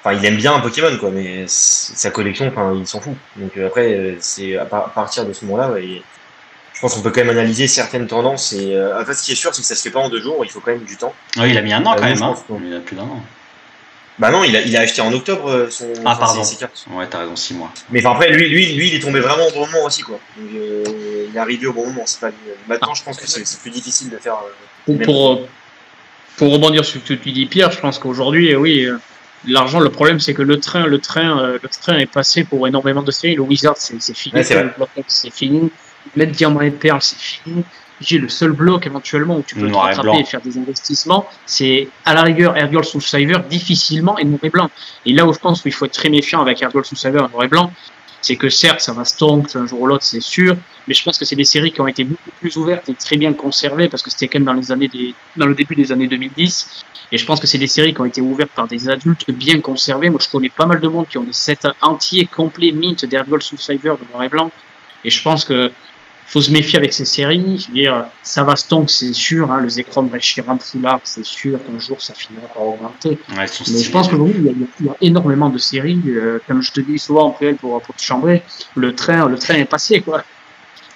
Enfin, il aime bien un Pokémon, quoi, mais sa collection, enfin, il s'en fout. Donc euh, après, euh, c'est à, partir de ce moment-là, je pense qu'on peut quand même analyser certaines tendances. Et en fait, ce qui est sûr, c'est que ça se fait pas en deux jours. Il faut quand même du temps. Oui, il a mis un an quand même. Hein. Il a plus d'un an. Bah non, il a, il a acheté en octobre son, ah, pardon. Ses, cartes. Ouais, t'as raison, six mois. Mais enfin, après, lui, lui, lui, il est tombé vraiment au bon moment aussi, quoi. Donc, il est arrivé au bon moment. Pas... Maintenant, je pense que c'est plus difficile de faire. Pour, pour rebondir sur ce que tu dis, Pierre, je pense qu'aujourd'hui, oui, euh, l'argent, le problème, c'est que le train, le train, euh, le train est passé pour énormément de séries. Le Wizard, c'est fini. Ouais, c'est fini. Même Diamant et Perle, c'est fini. J'ai le seul bloc éventuellement où tu peux te rattraper et faire des investissements, c'est à la rigueur Airgirl Soul difficilement et noir et blanc. Et là où je pense qu'il faut être très méfiant avec Airgirl Soul Saver et noir et blanc, c'est que certes, ça va stonk un jour ou l'autre, c'est sûr, mais je pense que c'est des séries qui ont été beaucoup plus ouvertes et très bien conservées parce que c'était quand même dans les années des, dans le début des années 2010. Et je pense que c'est des séries qui ont été ouvertes par des adultes bien conservés. Moi, je connais pas mal de monde qui ont des sets entiers, complets, mint d'Airgold Survivor de noir et blanc. Et je pense que faut se méfier avec ces séries. Je veux dire, ça va stonk, c'est sûr. Hein, le Zekrom Reshiram Foulard, c'est sûr qu'un jour ça finira par augmenter. mais je pense qu'aujourd'hui, il, il, y a énormément de séries. Euh, comme je te dis souvent, pour, pour te chambrer, le train, le train est passé, quoi.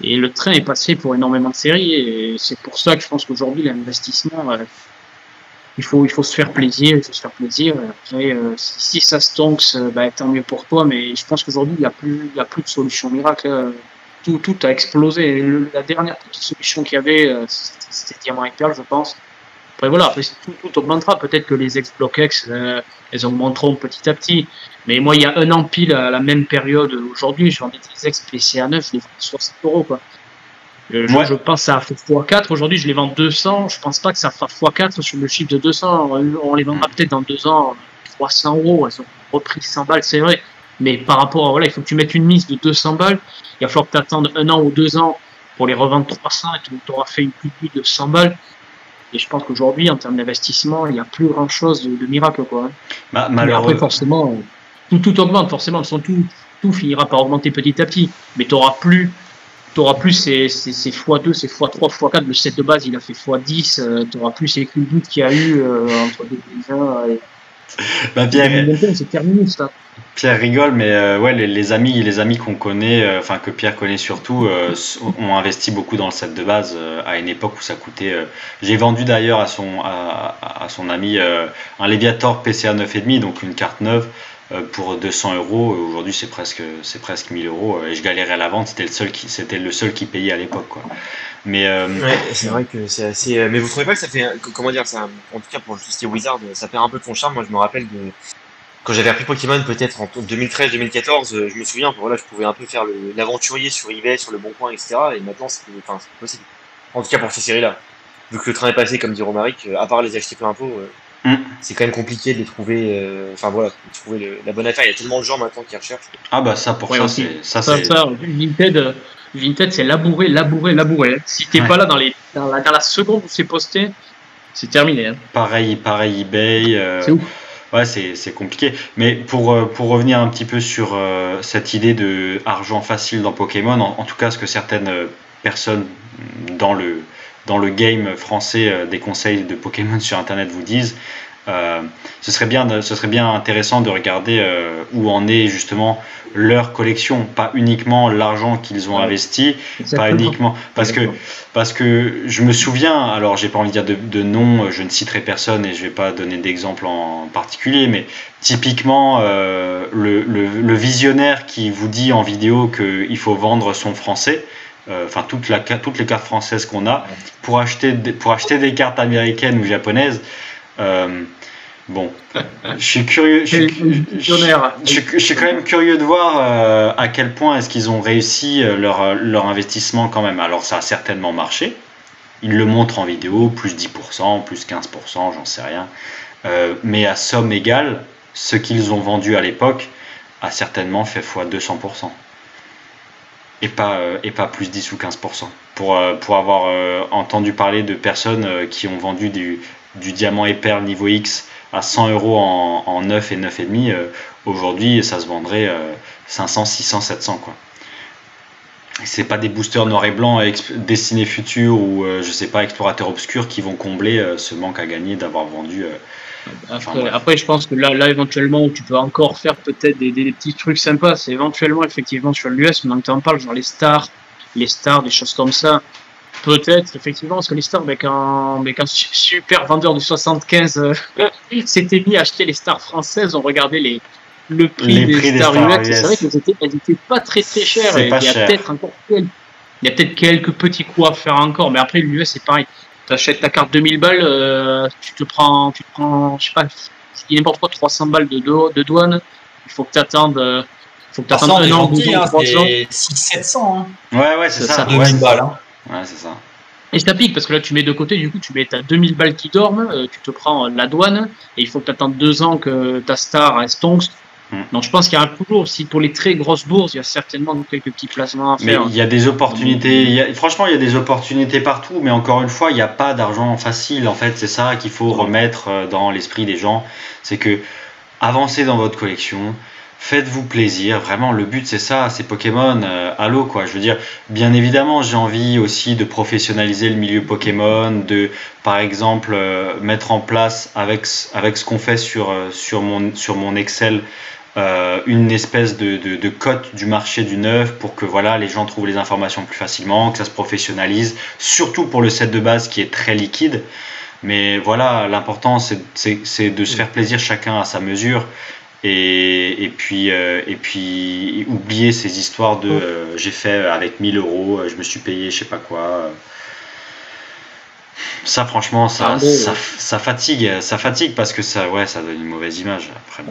Et le train est passé pour énormément de séries. Et c'est pour ça que je pense qu'aujourd'hui, l'investissement, euh, il faut, il faut se faire plaisir, il faut se faire plaisir. Après, euh, si, ça stonks, bah, tant mieux pour toi. Mais je pense qu'aujourd'hui, il n'y a plus, il y a plus de solution miracle tout, a explosé. la dernière petite solution qu'il y avait, euh, c'était Diamant et Perle, je pense. Après voilà, tout, augmentera. Peut-être que les ex-blockx, euh, elles augmenteront petit à petit. Mais moi, il y a un an pile à la même période aujourd'hui, je vendais des ex PCA9, je les vends 60 euros. Quoi. Euh, je, je, pense fait x4. Aujourd'hui, je les vends 200. Je pense pas que ça fera x4 sur le chiffre de 200. On les vendra peut-être dans deux ans 300 euros. Elles ont repris 100 balles, c'est vrai. Mais par rapport à, voilà, il faut que tu mettes une mise de 200 balles. Il va falloir que tu attendes un an ou deux ans pour les revendre 300 et tu auras fait une plus de 100 balles. Et je pense qu'aujourd'hui, en termes d'investissement, il n'y a plus grand chose de, miracle, quoi. Bah, malheureusement. Après, forcément, tout, tout augmente, forcément. Tout, tout finira par augmenter petit à petit. Mais tu n'auras plus tu auras plus ces, ces, ces x2, ces x3, x4. Le set de base, il a fait x10. tu auras plus ces doute qu'il y a eu euh, entre 2020 et. Bah, Pierre, c'est terminé, ça. Pierre rigole, mais euh, ouais, les, amis, les amis qu'on connaît, euh, enfin que Pierre connaît surtout, euh, ont investi beaucoup dans le set de base à une époque où ça coûtait. J'ai vendu d'ailleurs à son à, à son ami un Leviator PCA 9,5, donc une carte neuve pour 200 euros. Aujourd'hui, c'est presque c'est presque 1000 euros et je galérais à la vente. C'était le seul qui c'était le seul qui payait à l'époque, quoi. Mais c'est vrai que c'est assez. Mais vous trouvez pas que ça fait comment dire ça En tout cas pour tout ce qui est Wizard, ça perd un peu de son charme. Moi, je me rappelle de quand j'avais appris Pokémon peut-être en 2013-2014, euh, je me souviens, voilà, je pouvais un peu faire l'aventurier sur eBay, sur le Bon Coin, etc. Et maintenant, c'est enfin, possible. En tout cas pour ces séries-là. Vu que le train est passé, comme dit Romaric, euh, à part les acheter plein pot, euh, mm. c'est quand même compliqué de les trouver. Enfin voilà, de trouver la bonne affaire. Il y a tellement de gens maintenant qui recherchent. Ah bah ça pour ça, c'est ça, ça, Vinted, Vinted c'est labourer, labourer, labourer. Si t'es pas là dans les dans la, dans la, seconde où c'est posté, c'est terminé. Hein. Pareil, pareil eBay. c'est ouf Ouais, c'est compliqué. Mais pour, euh, pour revenir un petit peu sur euh, cette idée de argent facile dans Pokémon, en, tout cas ce que certaines euh, personnes dans le, dans le game français des conseils de Pokémon sur Internet vous disent, euh, ce, serait bien ce serait bien intéressant de regarder euh, où en est justement leur collection, pas uniquement l'argent qu'ils ont investi, pas uniquement parce que parce que je me souviens, alors j'ai pas envie de dire de, de, nom, je ne citerai personne et je vais pas donner d'exemple en particulier, mais typiquement euh, le, le, le, visionnaire qui vous dit en vidéo qu'il faut vendre son français. Enfin, toute la, toutes les cartes françaises qu'on a pour acheter, pour acheter des cartes américaines ou japonaises, euh, bon, je suis curieux. Je suis, quand même curieux de voir euh, à quel point est-ce qu'ils ont réussi euh, leur, leur investissement quand même. Alors ça a certainement marché. Ils le montrent en vidéo, plus 10%, plus 15%, j'en sais rien. mais à somme égale, ce qu'ils ont vendu à l'époque a certainement fait x 200%. Et pas, et pas plus 10 ou 15%. Pour, pour avoir entendu parler de personnes qui ont vendu du, du diamant et perle niveau X à 100 euros en, en 9 et 9,5, euh, aujourd'hui ça se vendrait 500, 600, 700 quoi. C'est pas des boosters noir et blanc destinés futur ou euh, je sais pas explorateurs obscurs qui vont combler euh, ce manque à gagner d'avoir vendu. Après, je pense que là, là éventuellement où tu peux encore faire peut-être des, des, petits trucs sympas, c'est éventuellement effectivement sur l'US, maintenant que tu en parles, genre les stars, les stars, des choses comme ça. Peut-être, effectivement, parce que l'histoire, mais quand, mais quand super vendeur du 75 euh, s'était mis à acheter les stars françaises, on regardait les, le prix, des, stars US, c'est vrai qu'elles étaient, elles étaient pas très très chères. il y a peut-être encore quelques, il y a peut-être quelques petits coups à faire encore, mais après l'US c'est pareil. Tu achètes ta carte 2000 balles, euh, tu te prends, tu te prends, je sais pas, n'importe quoi, 300 balles de, de, douane. Il faut que tu attendes. Euh, faut que tu attendes un an, deux ans, 700. Hein. Ouais, ouais, c'est ça. ça 2000 balles. Hein. Ouais, c'est ça. Et ça pique parce que là tu mets de côté, du coup tu mets ta 2000 balles qui dorment, euh, tu te prends la douane et il faut que tu attendes deux ans que ta star elle stonks. Mm. Donc je pense qu'il y a toujours, aussi pour les très grosses bourses, il y a certainement quelques petits placements à faire. Mais il y a des opportunités, franchement il y a des opportunités partout, mais encore une fois, il n'y a pas d'argent facile en fait, c'est ça qu'il faut remettre euh, dans l'esprit des gens, c'est que avancez dans votre collection, faites-vous plaisir, vraiment le but c'est ça, c'est Pokémon, euh, allô quoi, je veux dire, bien évidemment j'ai envie aussi de professionnaliser le milieu Pokémon, de par exemple euh, mettre en place avec, avec ce qu'on fait sur, sur, mon, sur mon Excel euh, une espèce de, de, cote du marché du neuf pour que voilà les gens trouvent les informations plus facilement, que ça se professionnalise, surtout pour le set de base qui est très liquide. Mais voilà, l'important c'est de se faire plaisir chacun à sa mesure. Et, et puis, euh, et puis oublier ces histoires de euh, j'ai fait avec 1000 euros, je me suis payé je sais pas quoi. Ça, franchement, ça, ça, ça, fatigue, ça fatigue parce que ça, ouais, ça donne une mauvaise image. Après,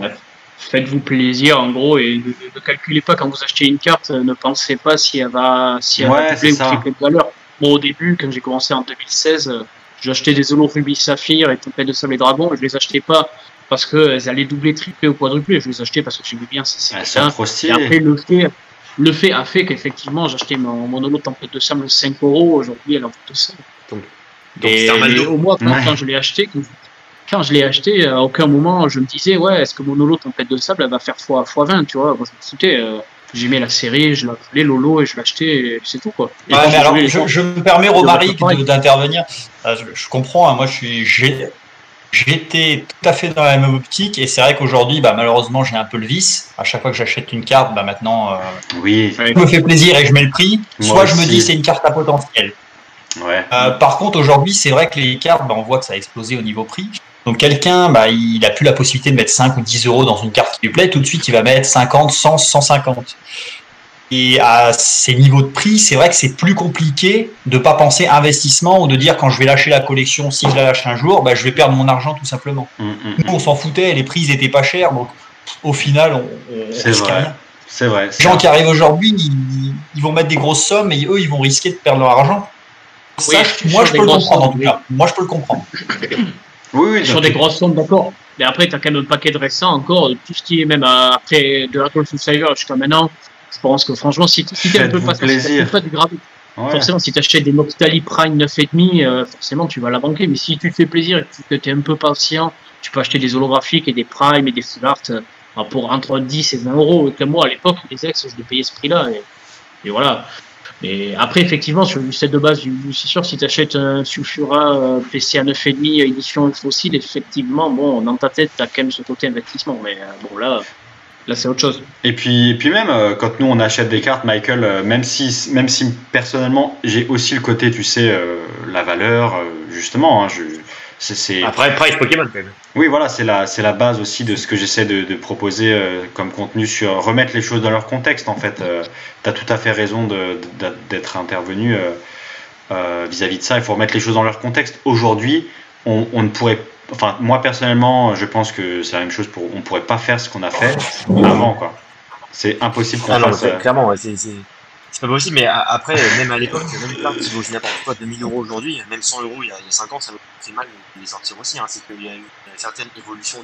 faites-vous plaisir en gros et ne, calculez pas quand vous achetez une carte, ne pensez pas si elle va, si elle va doubler ou tripler de valeur. Moi au début, quand j'ai commencé en 2016, euh, acheté des Holo Ruby Saphir et Tempête de Sable et Dragon je les achetais pas parce qu'elles allaient doubler, tripler ou quadrupler. Je les achetais parce que j'aimais bien c'est ça. Et après le fait, le fait a fait qu'effectivement j'achetais mon, mon Holo Tempête de Sable 5 euros. Aujourd'hui elle en coûte 5. Donc, et, au moins quand, je l'ai acheté, quand je l'ai acheté, à aucun moment je me disais, ouais, est-ce que mon Lolo Tempête de Sable, elle va faire x, 20, tu vois. Moi, je me foutais. Euh, J'aimais la série, je l'appelais Lolo et je l'achetais, et c'est tout, quoi. Ouais, mais alors, je, me permets, Romaric, d'intervenir. Euh, je, comprends, hein, moi, je suis. J'étais tout à fait dans la même optique et c'est vrai qu'aujourd'hui, bah, malheureusement, j'ai un peu le vice. À chaque fois que j'achète une carte, bah, maintenant, euh, oui. je me fais plaisir et je mets le prix. Soit je me dis c'est une carte à potentiel. Ouais. par contre, aujourd'hui, c'est vrai que les cartes, bah, on voit que ça a explosé au niveau prix. Donc quelqu'un, bah, il n'a plus la possibilité de mettre 5 ou 10 euros dans une carte qui lui plaît, tout de suite il va mettre 50, 100, 150. Et à ces niveaux de prix, c'est vrai que c'est plus compliqué de pas penser investissement ou de dire quand je vais lâcher la collection, si je la lâche un jour, bah, je vais perdre mon argent tout simplement. Mm, mm, Nous, on s'en foutait, les prix n'étaient pas chers, donc au final, on, on c'est vrai. C'est vrai. Les gens qui arrivent aujourd'hui, ils, vont mettre des grosses sommes et eux, ils vont risquer de perdre leur argent. moi, je peux le comprendre en tout cas. Moi, je peux le comprendre. Oui, sur des grosses sommes, d'accord. Mais après, tu as quand même un paquet de récents encore. Tout ce qui est même euh, après de la Cyber jusqu'à maintenant, je pense que franchement, si, si tu un peu pas, pas du grave, forcément, si tu achètes des Noctali Prime 9,5, euh, forcément, tu vas la banquer. Mais si tu te fais plaisir et que tu es un peu patient, tu peux acheter des holographiques et des Prime et des Full Art euh, pour entre 10 et 20 euros. Et moi, à l'époque, les ex, je les payais ce prix-là. Et, et, voilà. Et après, effectivement, sur le set de base, c'est sûr, si tu achètes un Sulfura euh, PC à 9,5 édition fossile, effectivement, bon, dans ta tête, tu as quand même ce côté investissement. Mais euh, bon, là, là c'est autre chose. Et puis, et puis même, euh, quand nous, on achète des cartes, Michael, même, si, même si personnellement, j'ai aussi le côté, tu sais, la valeur, justement, hein, je après, price Pokémon, quand même. Oui, voilà, c'est la, c'est la base aussi de ce que j'essaie de, proposer euh, comme contenu sur remettre les choses dans leur contexte, en fait. Euh, tu as tout à fait raison d'être intervenu euh, vis-à-vis de ça. Il faut remettre les choses dans leur contexte. Aujourd'hui, on, ne pourrait. Enfin, moi, personnellement, je pense que c'est la même chose. Pour, on ne pourrait pas faire ce qu'on a fait avant, quoi. C'est impossible qu'on ah fasse. clairement, c'est c'est pas possible, mais après, même à l'époque, même une carte qui vaut n'importe quoi 2000 euros aujourd'hui, même 100 euros il y a 5 ans, ça fait mal de les sortir aussi. Hein. C'est qu'il y a eu une certaine évolution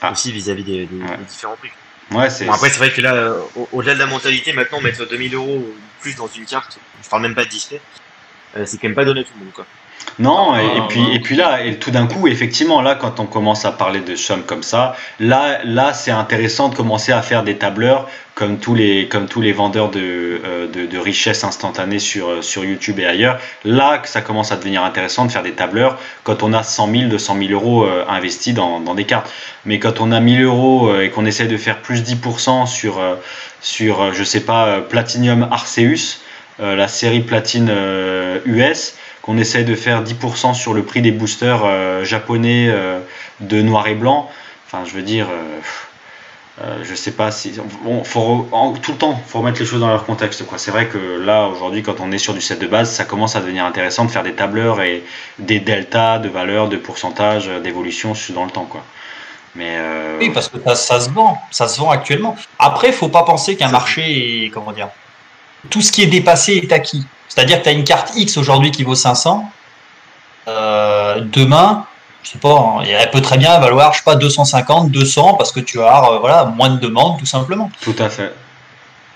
ah. aussi vis-à-vis des, différents prix. Ouais. Bon, après, c'est vrai que là, au-delà de la mentalité, maintenant, mettre 2000 euros ou plus dans une carte, je parle même pas de display, euh, c'est quand même pas donné à tout le monde. Quoi. Non, et, ah, puis, et puis là, et tout d'un coup, effectivement, là, quand on commence à parler de sommes comme ça, là, là c'est intéressant de commencer à faire des tableurs comme tous les, comme tous les vendeurs de, euh, de, de richesses instantanées sur, euh, sur YouTube et ailleurs. Là, que ça commence à devenir intéressant de faire des tableurs quand on a 100 000, 200 000 euros euh, investis dans, dans des cartes. Mais quand on a 1000 euros et qu'on essaie de faire plus 10% sur, sur, je sais pas, Platinum Arceus, la série Platine US, qu'on essaie de faire 10% sur le prix des boosters euh, japonais euh, de noir et blanc. Enfin, je veux dire, euh, je sais pas si. Bon, faut, tout le temps, faut remettre les choses dans leur contexte. C'est vrai que là, aujourd'hui, quand on est sur du set de base, ça commence à devenir intéressant de faire des tableurs et des deltas de valeurs, de pourcentage, d'évolution dans le temps. Quoi. Mais Oui, parce que ça, se vend, ça se vend actuellement. Après, il faut pas penser qu'un marché est, comment dire, tout ce qui est dépassé est acquis. C'est-à-dire que tu as une carte X aujourd'hui qui vaut 500. Euh, demain, je sais pas, hein, elle peut très bien valoir, je sais pas, 250, 200 parce que tu as voilà, moins de demandes tout simplement. Tout à fait.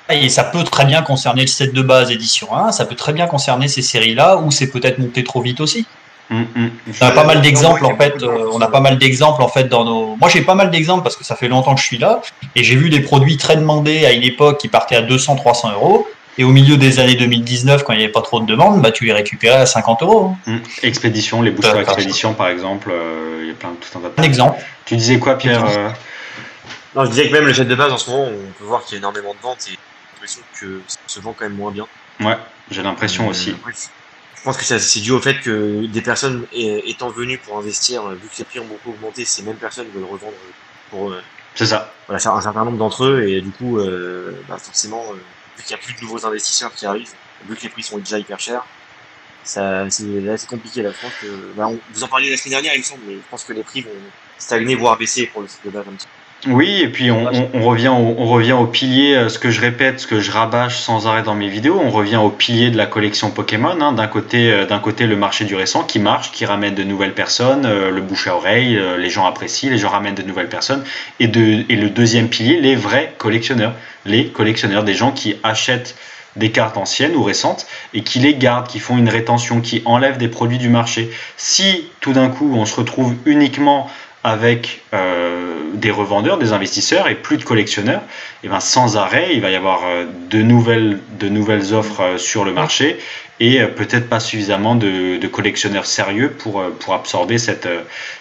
Et ça peut très bien concerner le set de base édition 1, ça peut très bien concerner ces séries-là, où c'est peut-être monté trop vite aussi. Mm, mm. On a pas mal d'exemples en fait. Euh, on a pas mal d'exemples en fait dans nos. Moi j'ai pas mal d'exemples parce que ça fait longtemps que je suis là et j'ai vu des produits très demandés à une époque qui partaient à 200-300 euros et au milieu des années 2019 quand il n'y avait pas trop de demandes, bah tu les récupérais à 50 euros. Hein. Mm. Expédition, les bouches expédition par exemple, euh, il y a plein de tout un tas de. Un exemple. Tu disais quoi Pierre euh Non je disais que même le jet de base en ce moment on peut voir qu'il y a énormément de ventes et l'impression que ça se vend quand même moins bien. Ouais, j'ai l'impression aussi. Je pense que c'est dû au fait que des personnes étant venues pour investir, euh, vu que les prix ont beaucoup augmenté, ces mêmes personnes veulent revendre pour euh, c'est ça. Voilà, un certain nombre d'entre eux, et du coup, euh, bah forcément, vu qu'il n'y a plus de nouveaux investisseurs qui arrivent, vu que les prix sont déjà hyper chers, ça, c'est assez compliqué là. Je pense que, bah, vous en parliez la semaine dernière, il me semble, mais je pense que les prix vont stagner, voire baisser pour le site de base un petit peu. Oui, et puis on, revient au, on revient au pilier, euh, ce que je répète, ce que je rabâche sans arrêt dans mes vidéos, on revient au pilier de la collection Pokémon. Hein. D'un côté, euh, d'un côté, le marché du récent qui marche, qui ramène de nouvelles personnes, euh, le bouche à oreille, les gens apprécient, les gens ramènent de nouvelles personnes. Et, de, et le deuxième pilier, les vrais collectionneurs. Les collectionneurs, des gens qui achètent des cartes anciennes ou récentes et qui les gardent, qui font une rétention, qui enlèvent des produits du marché. Si tout d'un coup on se retrouve uniquement avec euh, des revendeurs, des investisseurs et plus de collectionneurs, et ben sans arrêt, il va y avoir euh, de nouvelles, de nouvelles offres euh, sur le marché et peut-être pas suffisamment de, collectionneurs sérieux pour, pour absorber cette,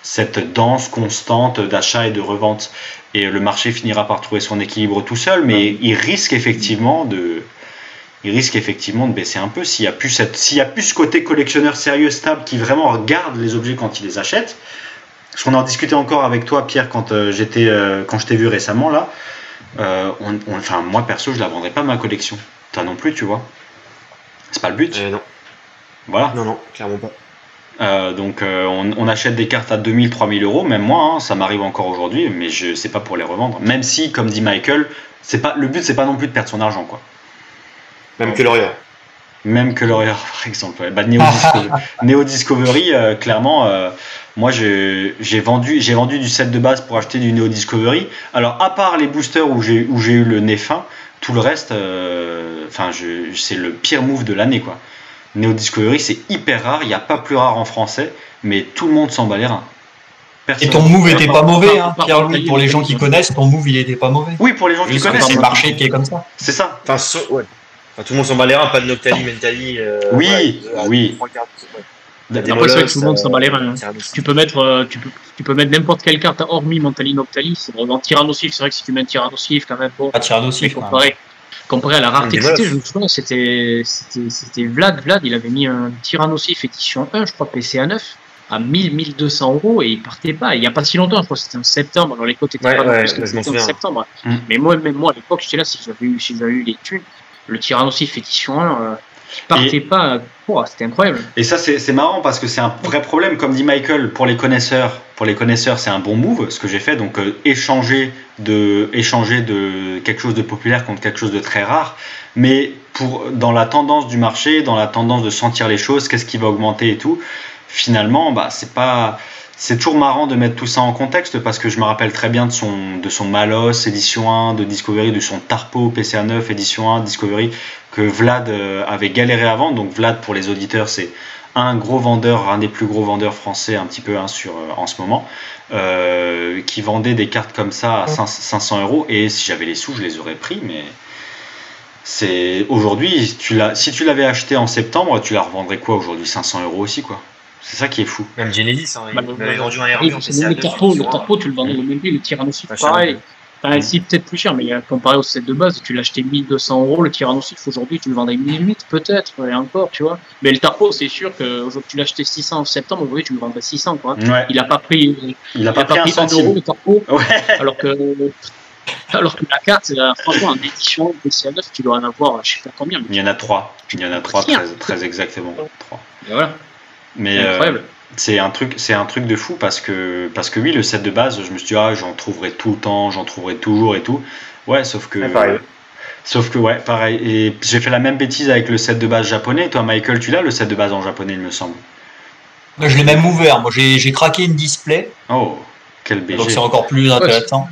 cette danse constante d'achat et de revente. Et le marché finira par trouver son équilibre tout seul, mais il risque effectivement de, il risque effectivement de baisser un peu s'il y a plus cette, s'il y a plus ce côté collectionneur sérieux stable qui vraiment regarde les objets quand il les achète parce qu'on en discutait encore avec toi, Pierre, quand euh, j'étais, euh, quand je t'ai vu récemment là. Euh, enfin, moi perso, je la vendrais pas ma collection. Toi non plus, tu vois. C'est pas le but. non. Voilà. Non, non, clairement pas. donc on, achète des cartes à 2000, 3000 euros, même moi, hein, ça m'arrive encore aujourd'hui, mais je sais pas pour les revendre. Même si, comme dit Michael, c'est pas le but, c'est pas non plus de perdre son argent, quoi. Même que l'Orient. Même que l'Orient, par exemple. Bah, Neo, Discovery, clairement, moi, j'ai vendu, vendu du set de base pour acheter du Neo Discovery. Alors, à part les boosters où j'ai eu le nez fin, tout le reste, euh, enfin, c'est le pire move de l'année, quoi. Neo Discovery, c'est hyper rare. Il n'y a pas plus rare en français, mais tout le monde s'en bat les reins. Et ton move était pas mauvais, hein, Pierre Louis. Pour les gens qui connaissent, ton move il était pas mauvais. Oui, pour les gens qui connaissent. C'est le marché qui est comme ça. C'est ça. Enfin, ouais. Tout le monde s'en bat les reins, pas de Noctali, Mentali. Euh, oui, oui. Après, c'est que tout le monde s'en bat les reins. Hein. Tu peux mettre, euh, tu peux, tu peux mettre n'importe quelle carte hormis Mentali Noctali. C'est vraiment Tyrannosif. C'est vrai que si tu mets un Tyrannosif, quand même, bon. Pas Tyrannosif. Comparé, comparé à la rareté que c'était, je me souviens, c'était, c'était Vlad. Vlad, il avait mis un Tyrannosif édition 1, je crois, PCA 9 à 1000, 1200 euros et il partait pas. Il n'y a pas si longtemps, je crois que c'était en septembre. Alors les côtés étaient ouais, ouais, c'était en septembre. Mm. Mais moi, même moi, à l'époque, j'étais là, si j'avais eu, si j'avais eu les thunes, le Tyrannosif édition 1, partait pas. c'était incroyable. Et ça, c'est marrant parce que c'est un vrai problème. Comme dit Michael, pour les connaisseurs, pour les connaisseurs, c'est un bon move ce que j'ai fait. Donc euh, échanger de échanger de quelque chose de populaire contre quelque chose de très rare. Mais pour dans la tendance du marché, dans la tendance de sentir les choses, qu'est-ce qui va augmenter et tout. Finalement, bah c'est pas c'est toujours marrant de mettre tout ça en contexte parce que je me rappelle très bien de son, de son Malos édition 1 de Discovery, de son Tarpo PCA 9 édition 1 Discovery que Vlad euh, avait galéré avant. Donc Vlad, pour les auditeurs, c'est un gros vendeur, un des plus gros vendeurs français un petit peu hein, sur, euh, en ce moment, euh, qui vendait des cartes comme ça à 500 euros. Et si j'avais les sous, je les aurais pris, mais c'est aujourd'hui, si tu l'avais acheté en septembre, tu la revendrais quoi aujourd'hui? 500 euros aussi, quoi. C'est ça qui est fou. Même Genesis, hein, il bah, avait vendu un RB en Le Tarpo, le Tarpo, tu le vendais au même prix, le Tyrannosif, pareil. Enfin, si, peut-être plus cher, mais comparé au set de base, tu l'achetais 1200 euros, le Tyrannosif aujourd'hui, tu le vendais 1008 peut-être, et encore, tu vois. Mais le Tarpo, c'est sûr que tu l'achetais 600 en septembre, aujourd'hui, tu le vendrais 600, quoi. Il a pas pris, il a pas, pris, 100 euros, le Tarpo. Ouais. Alors que, alors que la carte, euh, franchement, en édition PCA9, tu dois en avoir, je sais pas combien. il y en a 3. Il y en a 3, très, très exactement. 3. Et voilà. Mais euh, c'est un truc, c'est un truc de fou parce que parce que oui, le set de base, je me suis dit ah j'en trouverai tout le temps, j'en trouverai toujours et tout. Ouais, sauf que sauf que ouais, pareil. Et j'ai fait la même bêtise avec le set de base japonais. Toi, Michael, tu l'as le set de base en japonais, il me semble. je l'ai même ouvert. Moi, j'ai craqué une display. Oh, quel BG. Donc c'est encore plus intéressant.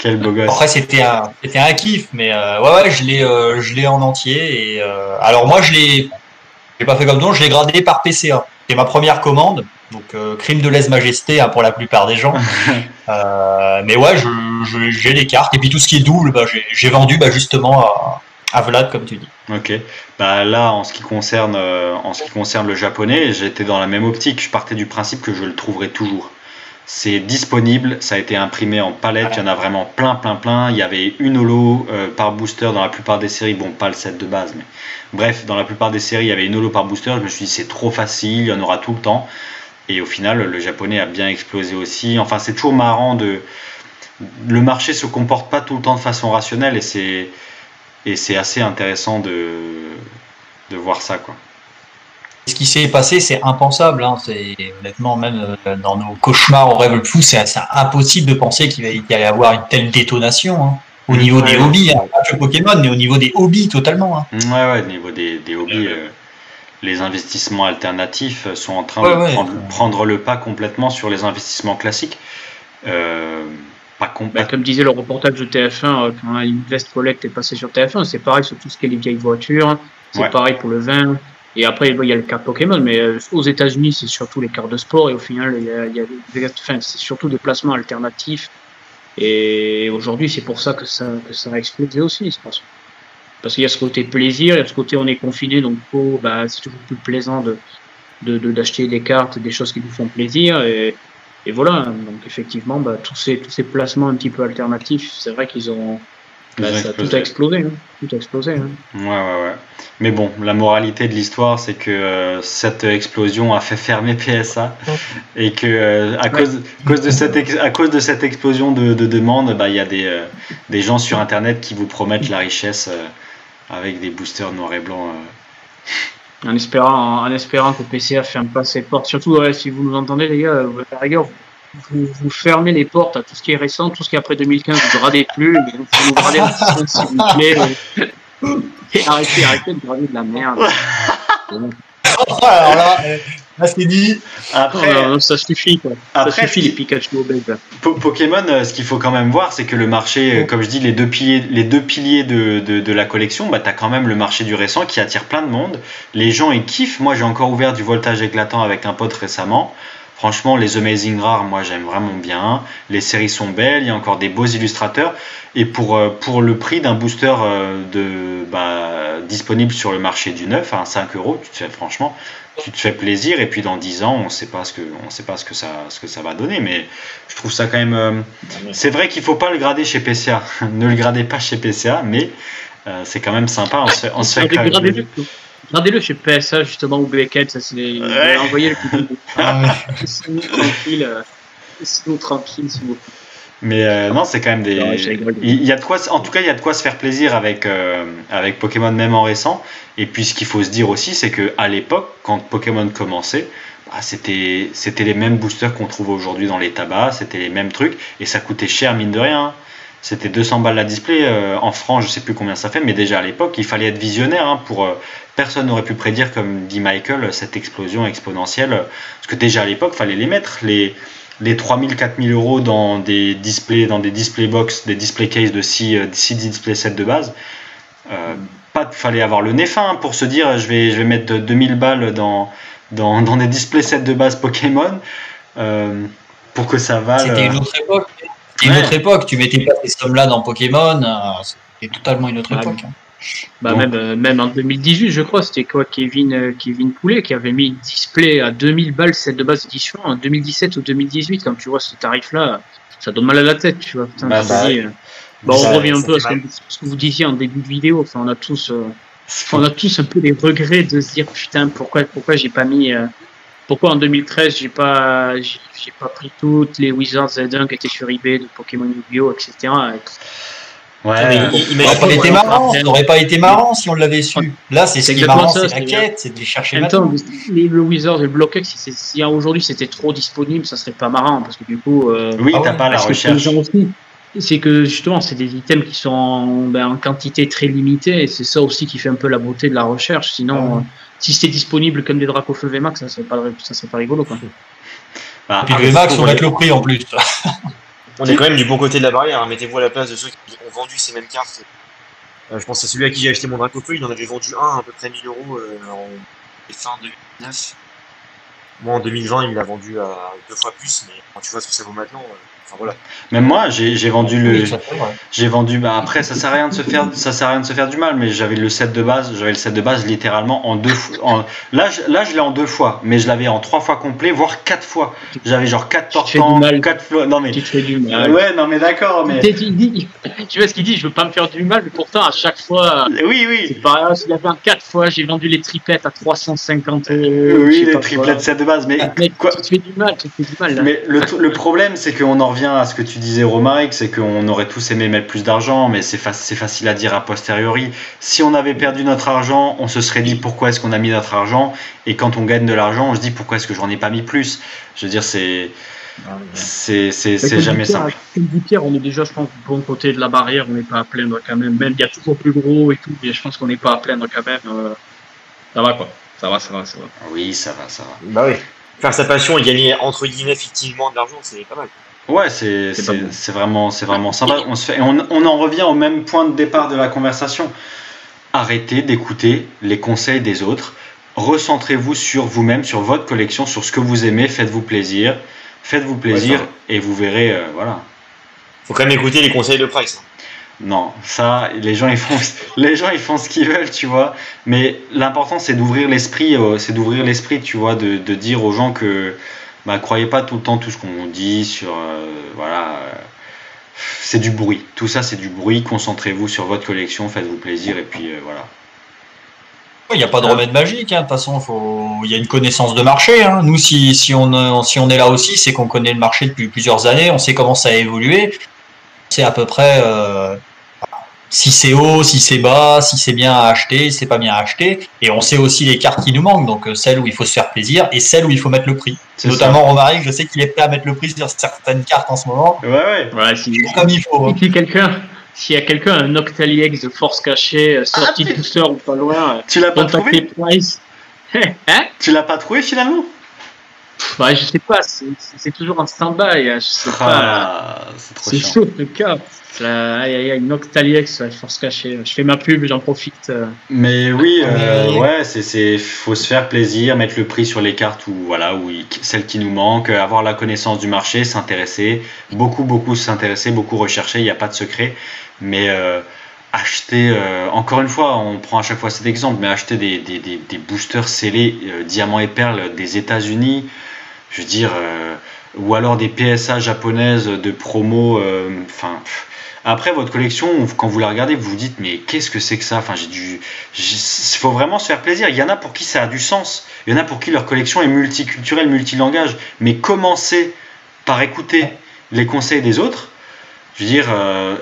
Quel beau gosse. Après, c'était un, c'était un kiff, mais euh, ouais, ouais, je l'ai, euh, je l'ai en entier. Et euh, alors moi, je l'ai, j'ai pas fait comme toi, je l'ai gradé par PCA. C'est ma première commande, donc crime de lèse-majesté hein, pour la plupart des gens. mais ouais, j'ai les cartes et puis tout ce qui est double, bah, j'ai, vendu bah, justement à, à Vlad, comme tu dis. Ok. Bah là, en ce qui concerne, en ce qui concerne le japonais, j'étais dans la même optique. Je partais du principe que je le trouverais toujours. C'est disponible, ça a été imprimé en palette, il y en a vraiment plein, plein, plein. Il y avait une holo euh, par booster dans la plupart des séries, bon, pas le set de base, mais bref, dans la plupart des séries, il y avait une holo par booster. Je me suis dit, c'est trop facile, il y en aura tout le temps. Et au final, le japonais a bien explosé aussi. Enfin, c'est toujours marrant de. Le marché se comporte pas tout le temps de façon rationnelle et c'est, assez intéressant de, de voir ça, quoi ce qui s'est passé, c'est impensable. Hein. C'est honnêtement même euh, dans nos cauchemars au rêve le fou, c'est impossible de penser qu'il allait y avoir une telle détonation. Hein. Au niveau des hobbies, hein. pas que Pokémon, mais au niveau des hobbies totalement. Hein. Ouais, ouais, au niveau des, hobbies, euh, les investissements alternatifs sont en train de prendre, le pas complètement sur les investissements classiques. Euh, pas bah, comme disait le reportage de TF1, quand Invest Collect est passé sur TF1, c'est pareil sur tout ce qui est les vieilles voitures, c'est pareil pour le vin, et après, il y a le carte Pokémon, mais euh, aux États-Unis, c'est surtout les cartes de sport. Et au final, il y a, il y a enfin, c'est surtout des placements alternatifs. Et aujourd'hui, c'est pour ça que ça, que ça a explosé aussi, pense. Parce qu'il y a ce côté plaisir, il y a ce côté on est confiné, donc oh, bah, c'est toujours plus plaisant de d'acheter de, des cartes, des choses qui nous font plaisir. Et, et voilà, donc effectivement, bah, tous, ces, tous ces placements un petit peu alternatifs, c'est vrai qu'ils ont, bah, ça, tout a explosé. Hein. Tout a explosé. Hein. Ouais, ouais, ouais. Mais bon, la moralité de l'histoire, c'est que euh, cette explosion a fait fermer PSA et que euh, à, cause, cause, de cette à cause de cette explosion de, de demande, bah, il y a des, euh, des gens sur Internet qui vous promettent la richesse avec des boosters noirs et blancs. En espérant, en espérant que PCA ferme pas ses portes. Surtout, si vous nous entendez, les gars, la rigueur, vous, vous, fermez les portes à tout ce qui est récent, tout ce qui est après 2015, vous ne gradez plus, vous, vous gradez la s'il vous plaît. Et arrêtez, arrêtez de grader de la merde. Alors là, euh, là c'est dit. Après, ça suffit quoi. Après, ça suffit les Pikachu au Pokémon, euh, ce qu'il faut quand même voir, c'est que le marché, euh, comme je dis, les deux piliers, les deux piliers de, de, de la collection, bah, tu as quand même le marché du récent qui attire plein de monde. Les gens ils kiffent. Moi, j'ai encore ouvert du voltage éclatant avec un pote récemment. Franchement, les Amazing Rares, moi j'aime vraiment bien. Les séries sont belles, il y a encore des beaux illustrateurs. Et pour, euh, pour le prix d'un booster euh, de, bah, disponible sur le marché du neuf, à 5 euros, tu te fais, franchement, tu te fais plaisir. Et puis dans 10 ans, on ne sait pas, ce que, on sait pas ce, que ça, ce que ça va donner. Mais je trouve ça quand même. Euh, c'est vrai qu'il ne faut pas le grader chez PCA. ne le gradez pas chez PCA, mais c'est quand même sympa. On se, fait, Regardez-le chez PSA, justement, ou Beckett, ça c'est ouais. envoyé le plus ah, tranquille, euh, tranquille, s'il vous plaît. Mais euh, non, c'est quand même des. il y a de quoi, en tout cas, il y a de quoi se faire plaisir avec, euh, avec Pokémon, même en récent. Et puis, ce qu'il faut se dire aussi, c'est qu'à l'époque, quand Pokémon commençait, bah, c'était les mêmes boosters qu'on trouve aujourd'hui dans les tabacs, c'était les mêmes trucs, et ça coûtait cher, mine de rien. C'était 200 balles la display. Euh, en francs, je sais plus combien ça fait, mais déjà à l'époque, il fallait être visionnaire. Hein, pour euh, Personne n'aurait pu prédire, comme dit Michael, cette explosion exponentielle. Parce que déjà à l'époque, il fallait les mettre. Les, les 3000, 4000 euros dans des displays, dans des display box, des display case de 6, 6 euh, display sets de base. Euh, pas fallait avoir le nez fin pour se dire je vais, je vais mettre 2000 balles dans, dans, dans des display sets de base Pokémon pour que ça vaille. C'était une autre époque. C'était une autre époque. Tu mettais pas ces sommes-là dans Pokémon. Euh, c'était totalement une autre époque. Hein. Bah même, euh, même en 2018, je crois, c'était quoi Kevin, euh, Kevin Poulet qui avait mis une display à 2000 balles, celle de base édition, en 2017 ou 2018. Quand tu vois ce tarif-là, ça donne mal à la tête, tu vois. bah, bah, bah, on revient un peu à ce que, vous disiez en début de vidéo. Enfin, on a tous, on a tous un peu des regrets de se dire putain, pourquoi, pourquoi j'ai pas mis pourquoi en 2013 j'ai pas j'ai pas pris toutes les Wizards Z1 qui étaient sur eBay de Pokémon Yu-Gi-Oh etc. Ouais, il, il, aurait pas été marrant, ça n'aurait pas été marrant si on l'avait su. Là, c'est ce qui est marrant, c'est la quête, c'est de les chercher maintenant. Le Wizards et le Blockx, si, si aujourd'hui c'était trop disponible, ça serait pas marrant parce que du coup. Euh, oui, t'as pas la recherche. C'est que justement, c'est des items qui sont en, ben, en, quantité très limitée et c'est ça aussi qui fait un peu la beauté de la recherche. Sinon, si c'était disponible comme des Draco feu VMAX, ça serait pas, ça serait pas rigolo. Quoi. Bah, Et puis le VMAX, on va être le prix en plus. on est quand même du bon côté de la barrière. Hein. Mettez-vous à la place de ceux qui ont vendu ces mêmes cartes. Euh, je pense à celui à qui j'ai acheté mon Draco feu, il en avait vendu un à peu près 1000 euros euh, en fin 2009. Moi en 2020, il l'a vendu à deux fois plus, mais quand tu vois ce que ça vaut maintenant. Euh, même moi, j'ai vendu le. J'ai vendu. Bah après, ça sert à rien de se faire. Ça sert à rien de se faire du mal. Mais j'avais le set de base. J'avais le set de base littéralement en deux fois. Là, je, là, je l'ai en deux fois. Mais je l'avais en trois fois complet, voire quatre fois. J'avais genre quatre portants, quatre flots. Non mais. Tu fais du mal. Ouais, non mais d'accord. Mais. Tu vois ce qu'il dit Je veux pas me faire du mal, mais pourtant à chaque fois. Oui, oui. C'est pareil. Il y avait un quatre fois. J'ai vendu les triplettes à 350 Oui, les triplettes set de base. Mais, quoi Tu fais du mal. Tu fais du mal. Mais le, le problème, c'est qu'on en revient à ce que tu disais, Romaric, c'est qu'on aurait tous aimé mettre plus d'argent, mais c'est facile à dire a posteriori. Si on avait perdu notre argent, on se serait dit pourquoi est-ce qu'on a mis notre argent, et quand on gagne de l'argent, on se dit pourquoi est-ce que j'en ai pas mis plus? Je veux dire, c'est. C'est jamais simple. Comme dit Pierre, on est déjà, je pense, du bon côté de la barrière, on n'est pas à plaindre quand même. Même il y a toujours plus gros et tout, mais je pense qu'on n'est pas à plaindre quand même. Euh, ça va quoi. Ça va, ça va, ça va. Oui, ça va, ça va. Bah oui. Faire sa passion et gagner entre guillemets fictivement de l'argent, c'est pas mal. Ouais, c'est vraiment, vraiment sympa. On, se fait, on, on, en revient au même point de départ de la conversation. Arrêtez d'écouter les conseils des autres. Recentrez-vous sur vous-même, sur votre collection, sur ce que vous aimez. Faites-vous plaisir. Faites-vous plaisir et vous verrez. Euh, voilà. Faut quand même écouter les conseils de Price. Non, ça, les gens ils font, les gens ils font ce qu'ils veulent, tu vois. Mais l'important c'est d'ouvrir l'esprit, euh, c'est d'ouvrir l'esprit, tu vois, de, de, dire aux gens que bah, croyez pas tout le temps tout ce qu'on dit sur. Euh, voilà. Euh, c'est du bruit. Tout ça, c'est du bruit. Concentrez-vous sur votre collection, faites-vous plaisir, et puis euh, voilà. Il n'y a pas de remède magique, hein. de toute façon, il y a une connaissance de marché. Hein. Nous, si, si, on, si on est là aussi, c'est qu'on connaît le marché depuis plusieurs années, on sait comment ça a évolué. C'est à peu près si c'est haut, si c'est bas, si c'est bien à acheter, si c'est pas bien à acheter. Et on sait aussi les cartes qui nous manquent, donc euh, celles où il faut se faire plaisir et celles où il faut mettre le prix. Notamment Romaric, je sais qu'il est prêt à mettre le prix sur certaines cartes en ce moment. Ouais, ouais. ouais si, comme il faut. Hein. Si quelqu'un, s'il y a quelqu'un un Octaliex de force cachée euh, sorti ah, de douceur ou pas loin, tu l'as pas trouvé? Hein? Tu l'as pas trouvé finalement? Bah, je sais pas, c'est toujours un stand-by. Hein, je sais ah, pas. C'est chaud le cas. Aïe, aïe, aïe, une Octaliex, force cachée. Je fais ma pub, j'en profite. Euh. Mais oui, euh, ouais, c'est, faut se faire plaisir, mettre le prix sur les cartes ou voilà, ou celles qui nous manquent, avoir la connaissance du marché, s'intéresser, beaucoup, beaucoup s'intéresser, beaucoup rechercher. Il n'y a pas de secret, mais euh, acheter, encore une fois, on prend à chaque fois cet exemple, mais acheter des, des, des, des boosters scellés diamants et perles des États-Unis, je veux dire, ou alors des PSA japonaises de promo, enfin. Après, votre collection, quand vous la regardez, vous vous dites, mais qu'est-ce que c'est que ça? Enfin, j'ai dû. Il faut vraiment se faire plaisir. Il y en a pour qui ça a du sens. Il y en a pour qui leur collection est multiculturelle, multilangage. Mais commencez par écouter les conseils des autres. Je veux dire, euh,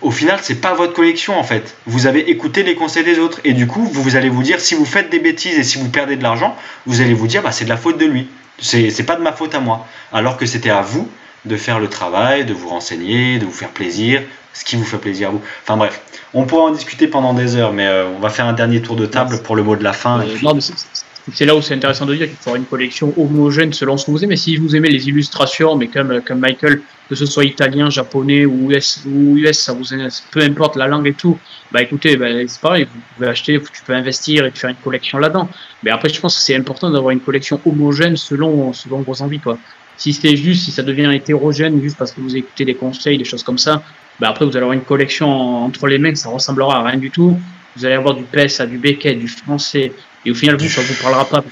au final, c'est pas votre collection en fait. Vous avez écouté les conseils des autres. Et du coup, vous, allez vous dire, si vous faites des bêtises et si vous perdez de l'argent, vous allez vous dire, bah, c'est de la faute de lui. C'est pas de ma faute à moi. Alors que c'était à vous de faire le travail, de vous renseigner, de vous faire plaisir, ce qui vous fait plaisir à vous. Enfin bref, on pourra en discuter pendant des heures, mais euh, on va faire un dernier tour de table pour le mot de la fin. Euh, c'est là où c'est intéressant de dire qu'il faut avoir une collection homogène selon ce que vous aimez. Si vous aimez les illustrations, mais comme, comme Michael, que ce soit italien, japonais ou US, ou US ça vous, peu importe la langue et tout, bah écoutez, bah, c'est pareil, vous pouvez acheter, tu peux investir et faire une collection là-dedans. Mais après, je pense que c'est important d'avoir une collection homogène selon, selon vos envies. Quoi. Si c'est juste, si ça devient hétérogène juste parce que vous écoutez des conseils, des choses comme ça, bah après vous allez avoir une collection entre les mains, ça ressemblera à rien du tout. Vous allez avoir du PSA, du Beckett, du français, et au final, vous, ça vous parlera pas.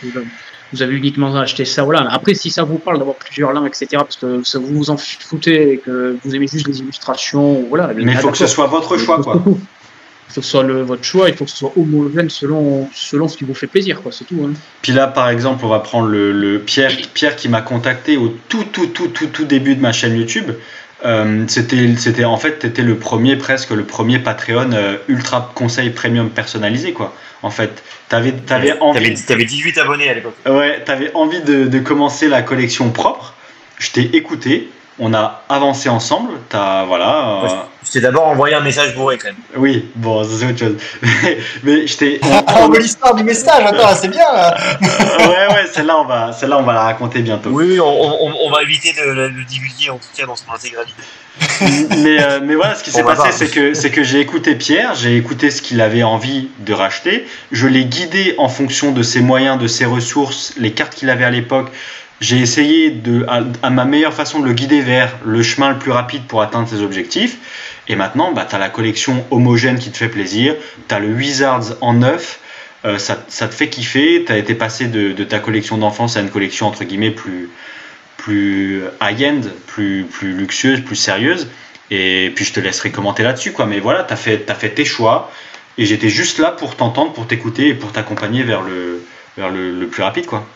Vous avez uniquement acheté ça, voilà. Après, si ça vous parle d'avoir plusieurs langues, etc., parce que ça vous vous en foutez et que vous aimez juste les illustrations, voilà. Mais il faut que ce soit votre choix, quoi. Il faut que ce soit le, votre choix, il faut que ce soit homogène selon, selon ce qui vous fait plaisir, quoi, c'est tout. Hein. Puis là, par exemple, on va prendre le, le Pierre, Pierre qui m'a contacté au tout, tout, tout, tout, tout début de ma chaîne YouTube. Euh, c'était, c'était en fait, étais le premier, presque le premier Patreon euh, ultra conseil premium personnalisé, quoi. En fait, t'avais, t'avais envie. T'avais, 18 abonnés à l'époque. Ouais, t'avais envie de, de, commencer la collection propre. Je t'ai écouté. On a avancé ensemble. T'as, voilà. Euh, t'ai d'abord envoyé un message bourré quand même. Oui, bon, c'est autre chose. mais, je t'ai. On, veut l'histoire du message, attends, c'est bien là. ouais, ouais, celle-là, on va, celle-là, on va la raconter bientôt. Oui, on, va éviter de le divulguer en tout cas dans son intégralité. mais, euh, mais voilà, ce qui s'est passé, c'est que, c'est que j'ai écouté Pierre, j'ai écouté ce qu'il avait envie de racheter, je l'ai guidé en fonction de ses moyens, de ses ressources, les cartes qu'il avait à l'époque. J'ai essayé de, à, ma meilleure façon de le guider vers le chemin le plus rapide pour atteindre ses objectifs. Et maintenant, bah, tu as la collection homogène qui te fait plaisir, tu as le Wizards en neuf, euh, ça, ça, te fait kiffer, tu as été passé de, de ta collection d'enfance à une collection entre guillemets plus, plus high-end, plus, plus luxueuse, plus sérieuse. Et puis je te laisserai commenter là-dessus, quoi. Mais voilà, tu as fait, as fait tes choix. Et j'étais juste là pour t'entendre, pour t'écouter et pour t'accompagner vers, le, vers le, plus rapide, quoi.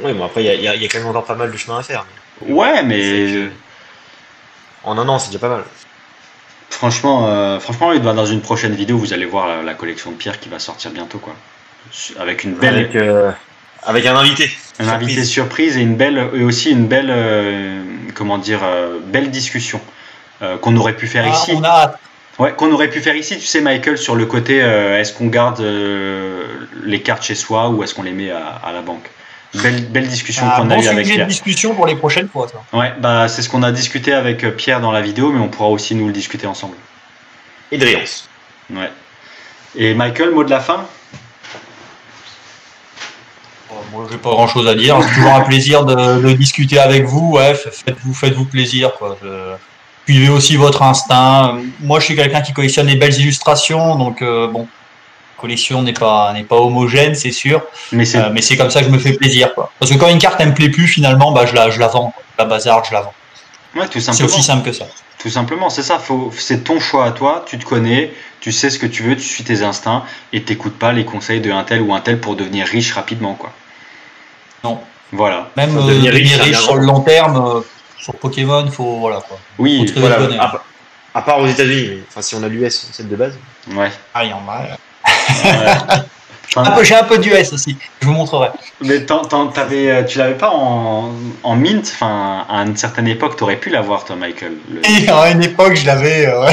Oui, mais après, il y a, y a, quand même encore pas mal de chemin à faire. Ouais, mais. En un an, c'est déjà pas mal. Franchement, euh, franchement, dans une prochaine vidéo, vous allez voir la, collection de pierres qui va sortir bientôt, quoi. Avec une belle. Avec, euh, avec un invité. Un invité surprise et une belle et aussi une belle euh, comment dire euh, belle discussion euh, qu'on aurait pu faire ah, ici. On a Ouais, qu'on aurait pu faire ici, tu sais, Michael, sur le côté est-ce qu'on garde les cartes chez soi ou est-ce qu'on les met à, la banque? Belle, belle discussion ah, qu'on a eu avec Pierre. discussion pour les prochaines fois, ça. Ouais, bah c'est ce qu'on a discuté avec Pierre dans la vidéo, mais on pourra aussi nous le discuter ensemble. Et Driance. Ouais. Et Michael, mot de la fin? Moi, j'ai pas grand chose à dire. C'est toujours un plaisir de, discuter avec vous. Ouais, faites-vous, faites-vous plaisir. Quoi. Suivez aussi votre instinct. Moi, je suis quelqu'un qui collectionne des belles illustrations, donc euh, bon, collection n'est pas n'est pas homogène, c'est sûr. Mais c'est, euh, mais c'est comme ça que je me fais plaisir, quoi. Parce que quand une carte elle me plaît plus, finalement, bah je la je la vends. La bazar, je la vends. Ouais, tout simplement. C'est aussi simple que ça. Tout simplement, c'est ça. Faut, c'est ton choix à toi. Tu te connais, tu sais ce que tu veux, tu suis tes instincts et t'écoutes pas les conseils de un tel ou un tel pour devenir riche rapidement, quoi. Non. Voilà. Même euh, devenir, riche, sur le long terme, euh, sur Pokémon, faut voilà quoi. Oui, voilà. À, part aux États-Unis, enfin si on a l'US, c'est de base. Ouais. Ah, il y en a. J'ai un peu d'US aussi, je vous montrerai. Mais avais, euh, tu l'avais pas en, en mint, enfin, à une certaine époque, tu aurais pu l'avoir, toi, Michael. Et à une époque, je l'avais. Euh,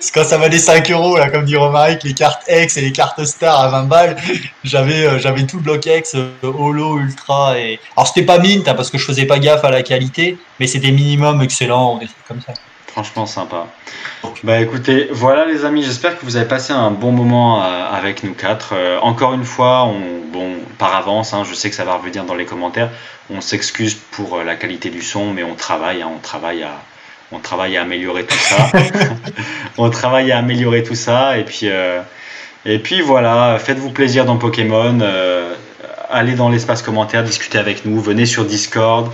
C'est quand ça valait 5 euros, là, comme dit Romaric, les cartes X et les cartes Star à 20 balles. J'avais euh, j'avais tout le bloc X, Holo, Ultra. Et... Alors, c'était pas mint, hein, parce que je faisais pas gaffe à la qualité, mais c'était minimum excellent, des trucs comme ça. Franchement sympa. Bah écoutez, voilà les amis, j'espère que vous avez passé un bon moment euh, avec nous quatre. Euh, encore une fois, on, bon, par avance, hein, je sais que ça va revenir dans les commentaires, on s'excuse pour euh, la qualité du son, mais on travaille, hein, on travaille à, améliorer tout ça. on travaille à améliorer tout ça, et puis, et puis voilà, faites-vous plaisir dans Pokémon, allez dans l'espace commentaire, discutez avec nous, venez sur Discord.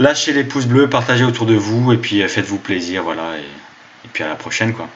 Lâchez les pouces bleus, partagez autour de vous et puis euh, faites-vous plaisir, voilà. Et, et puis à la prochaine, quoi.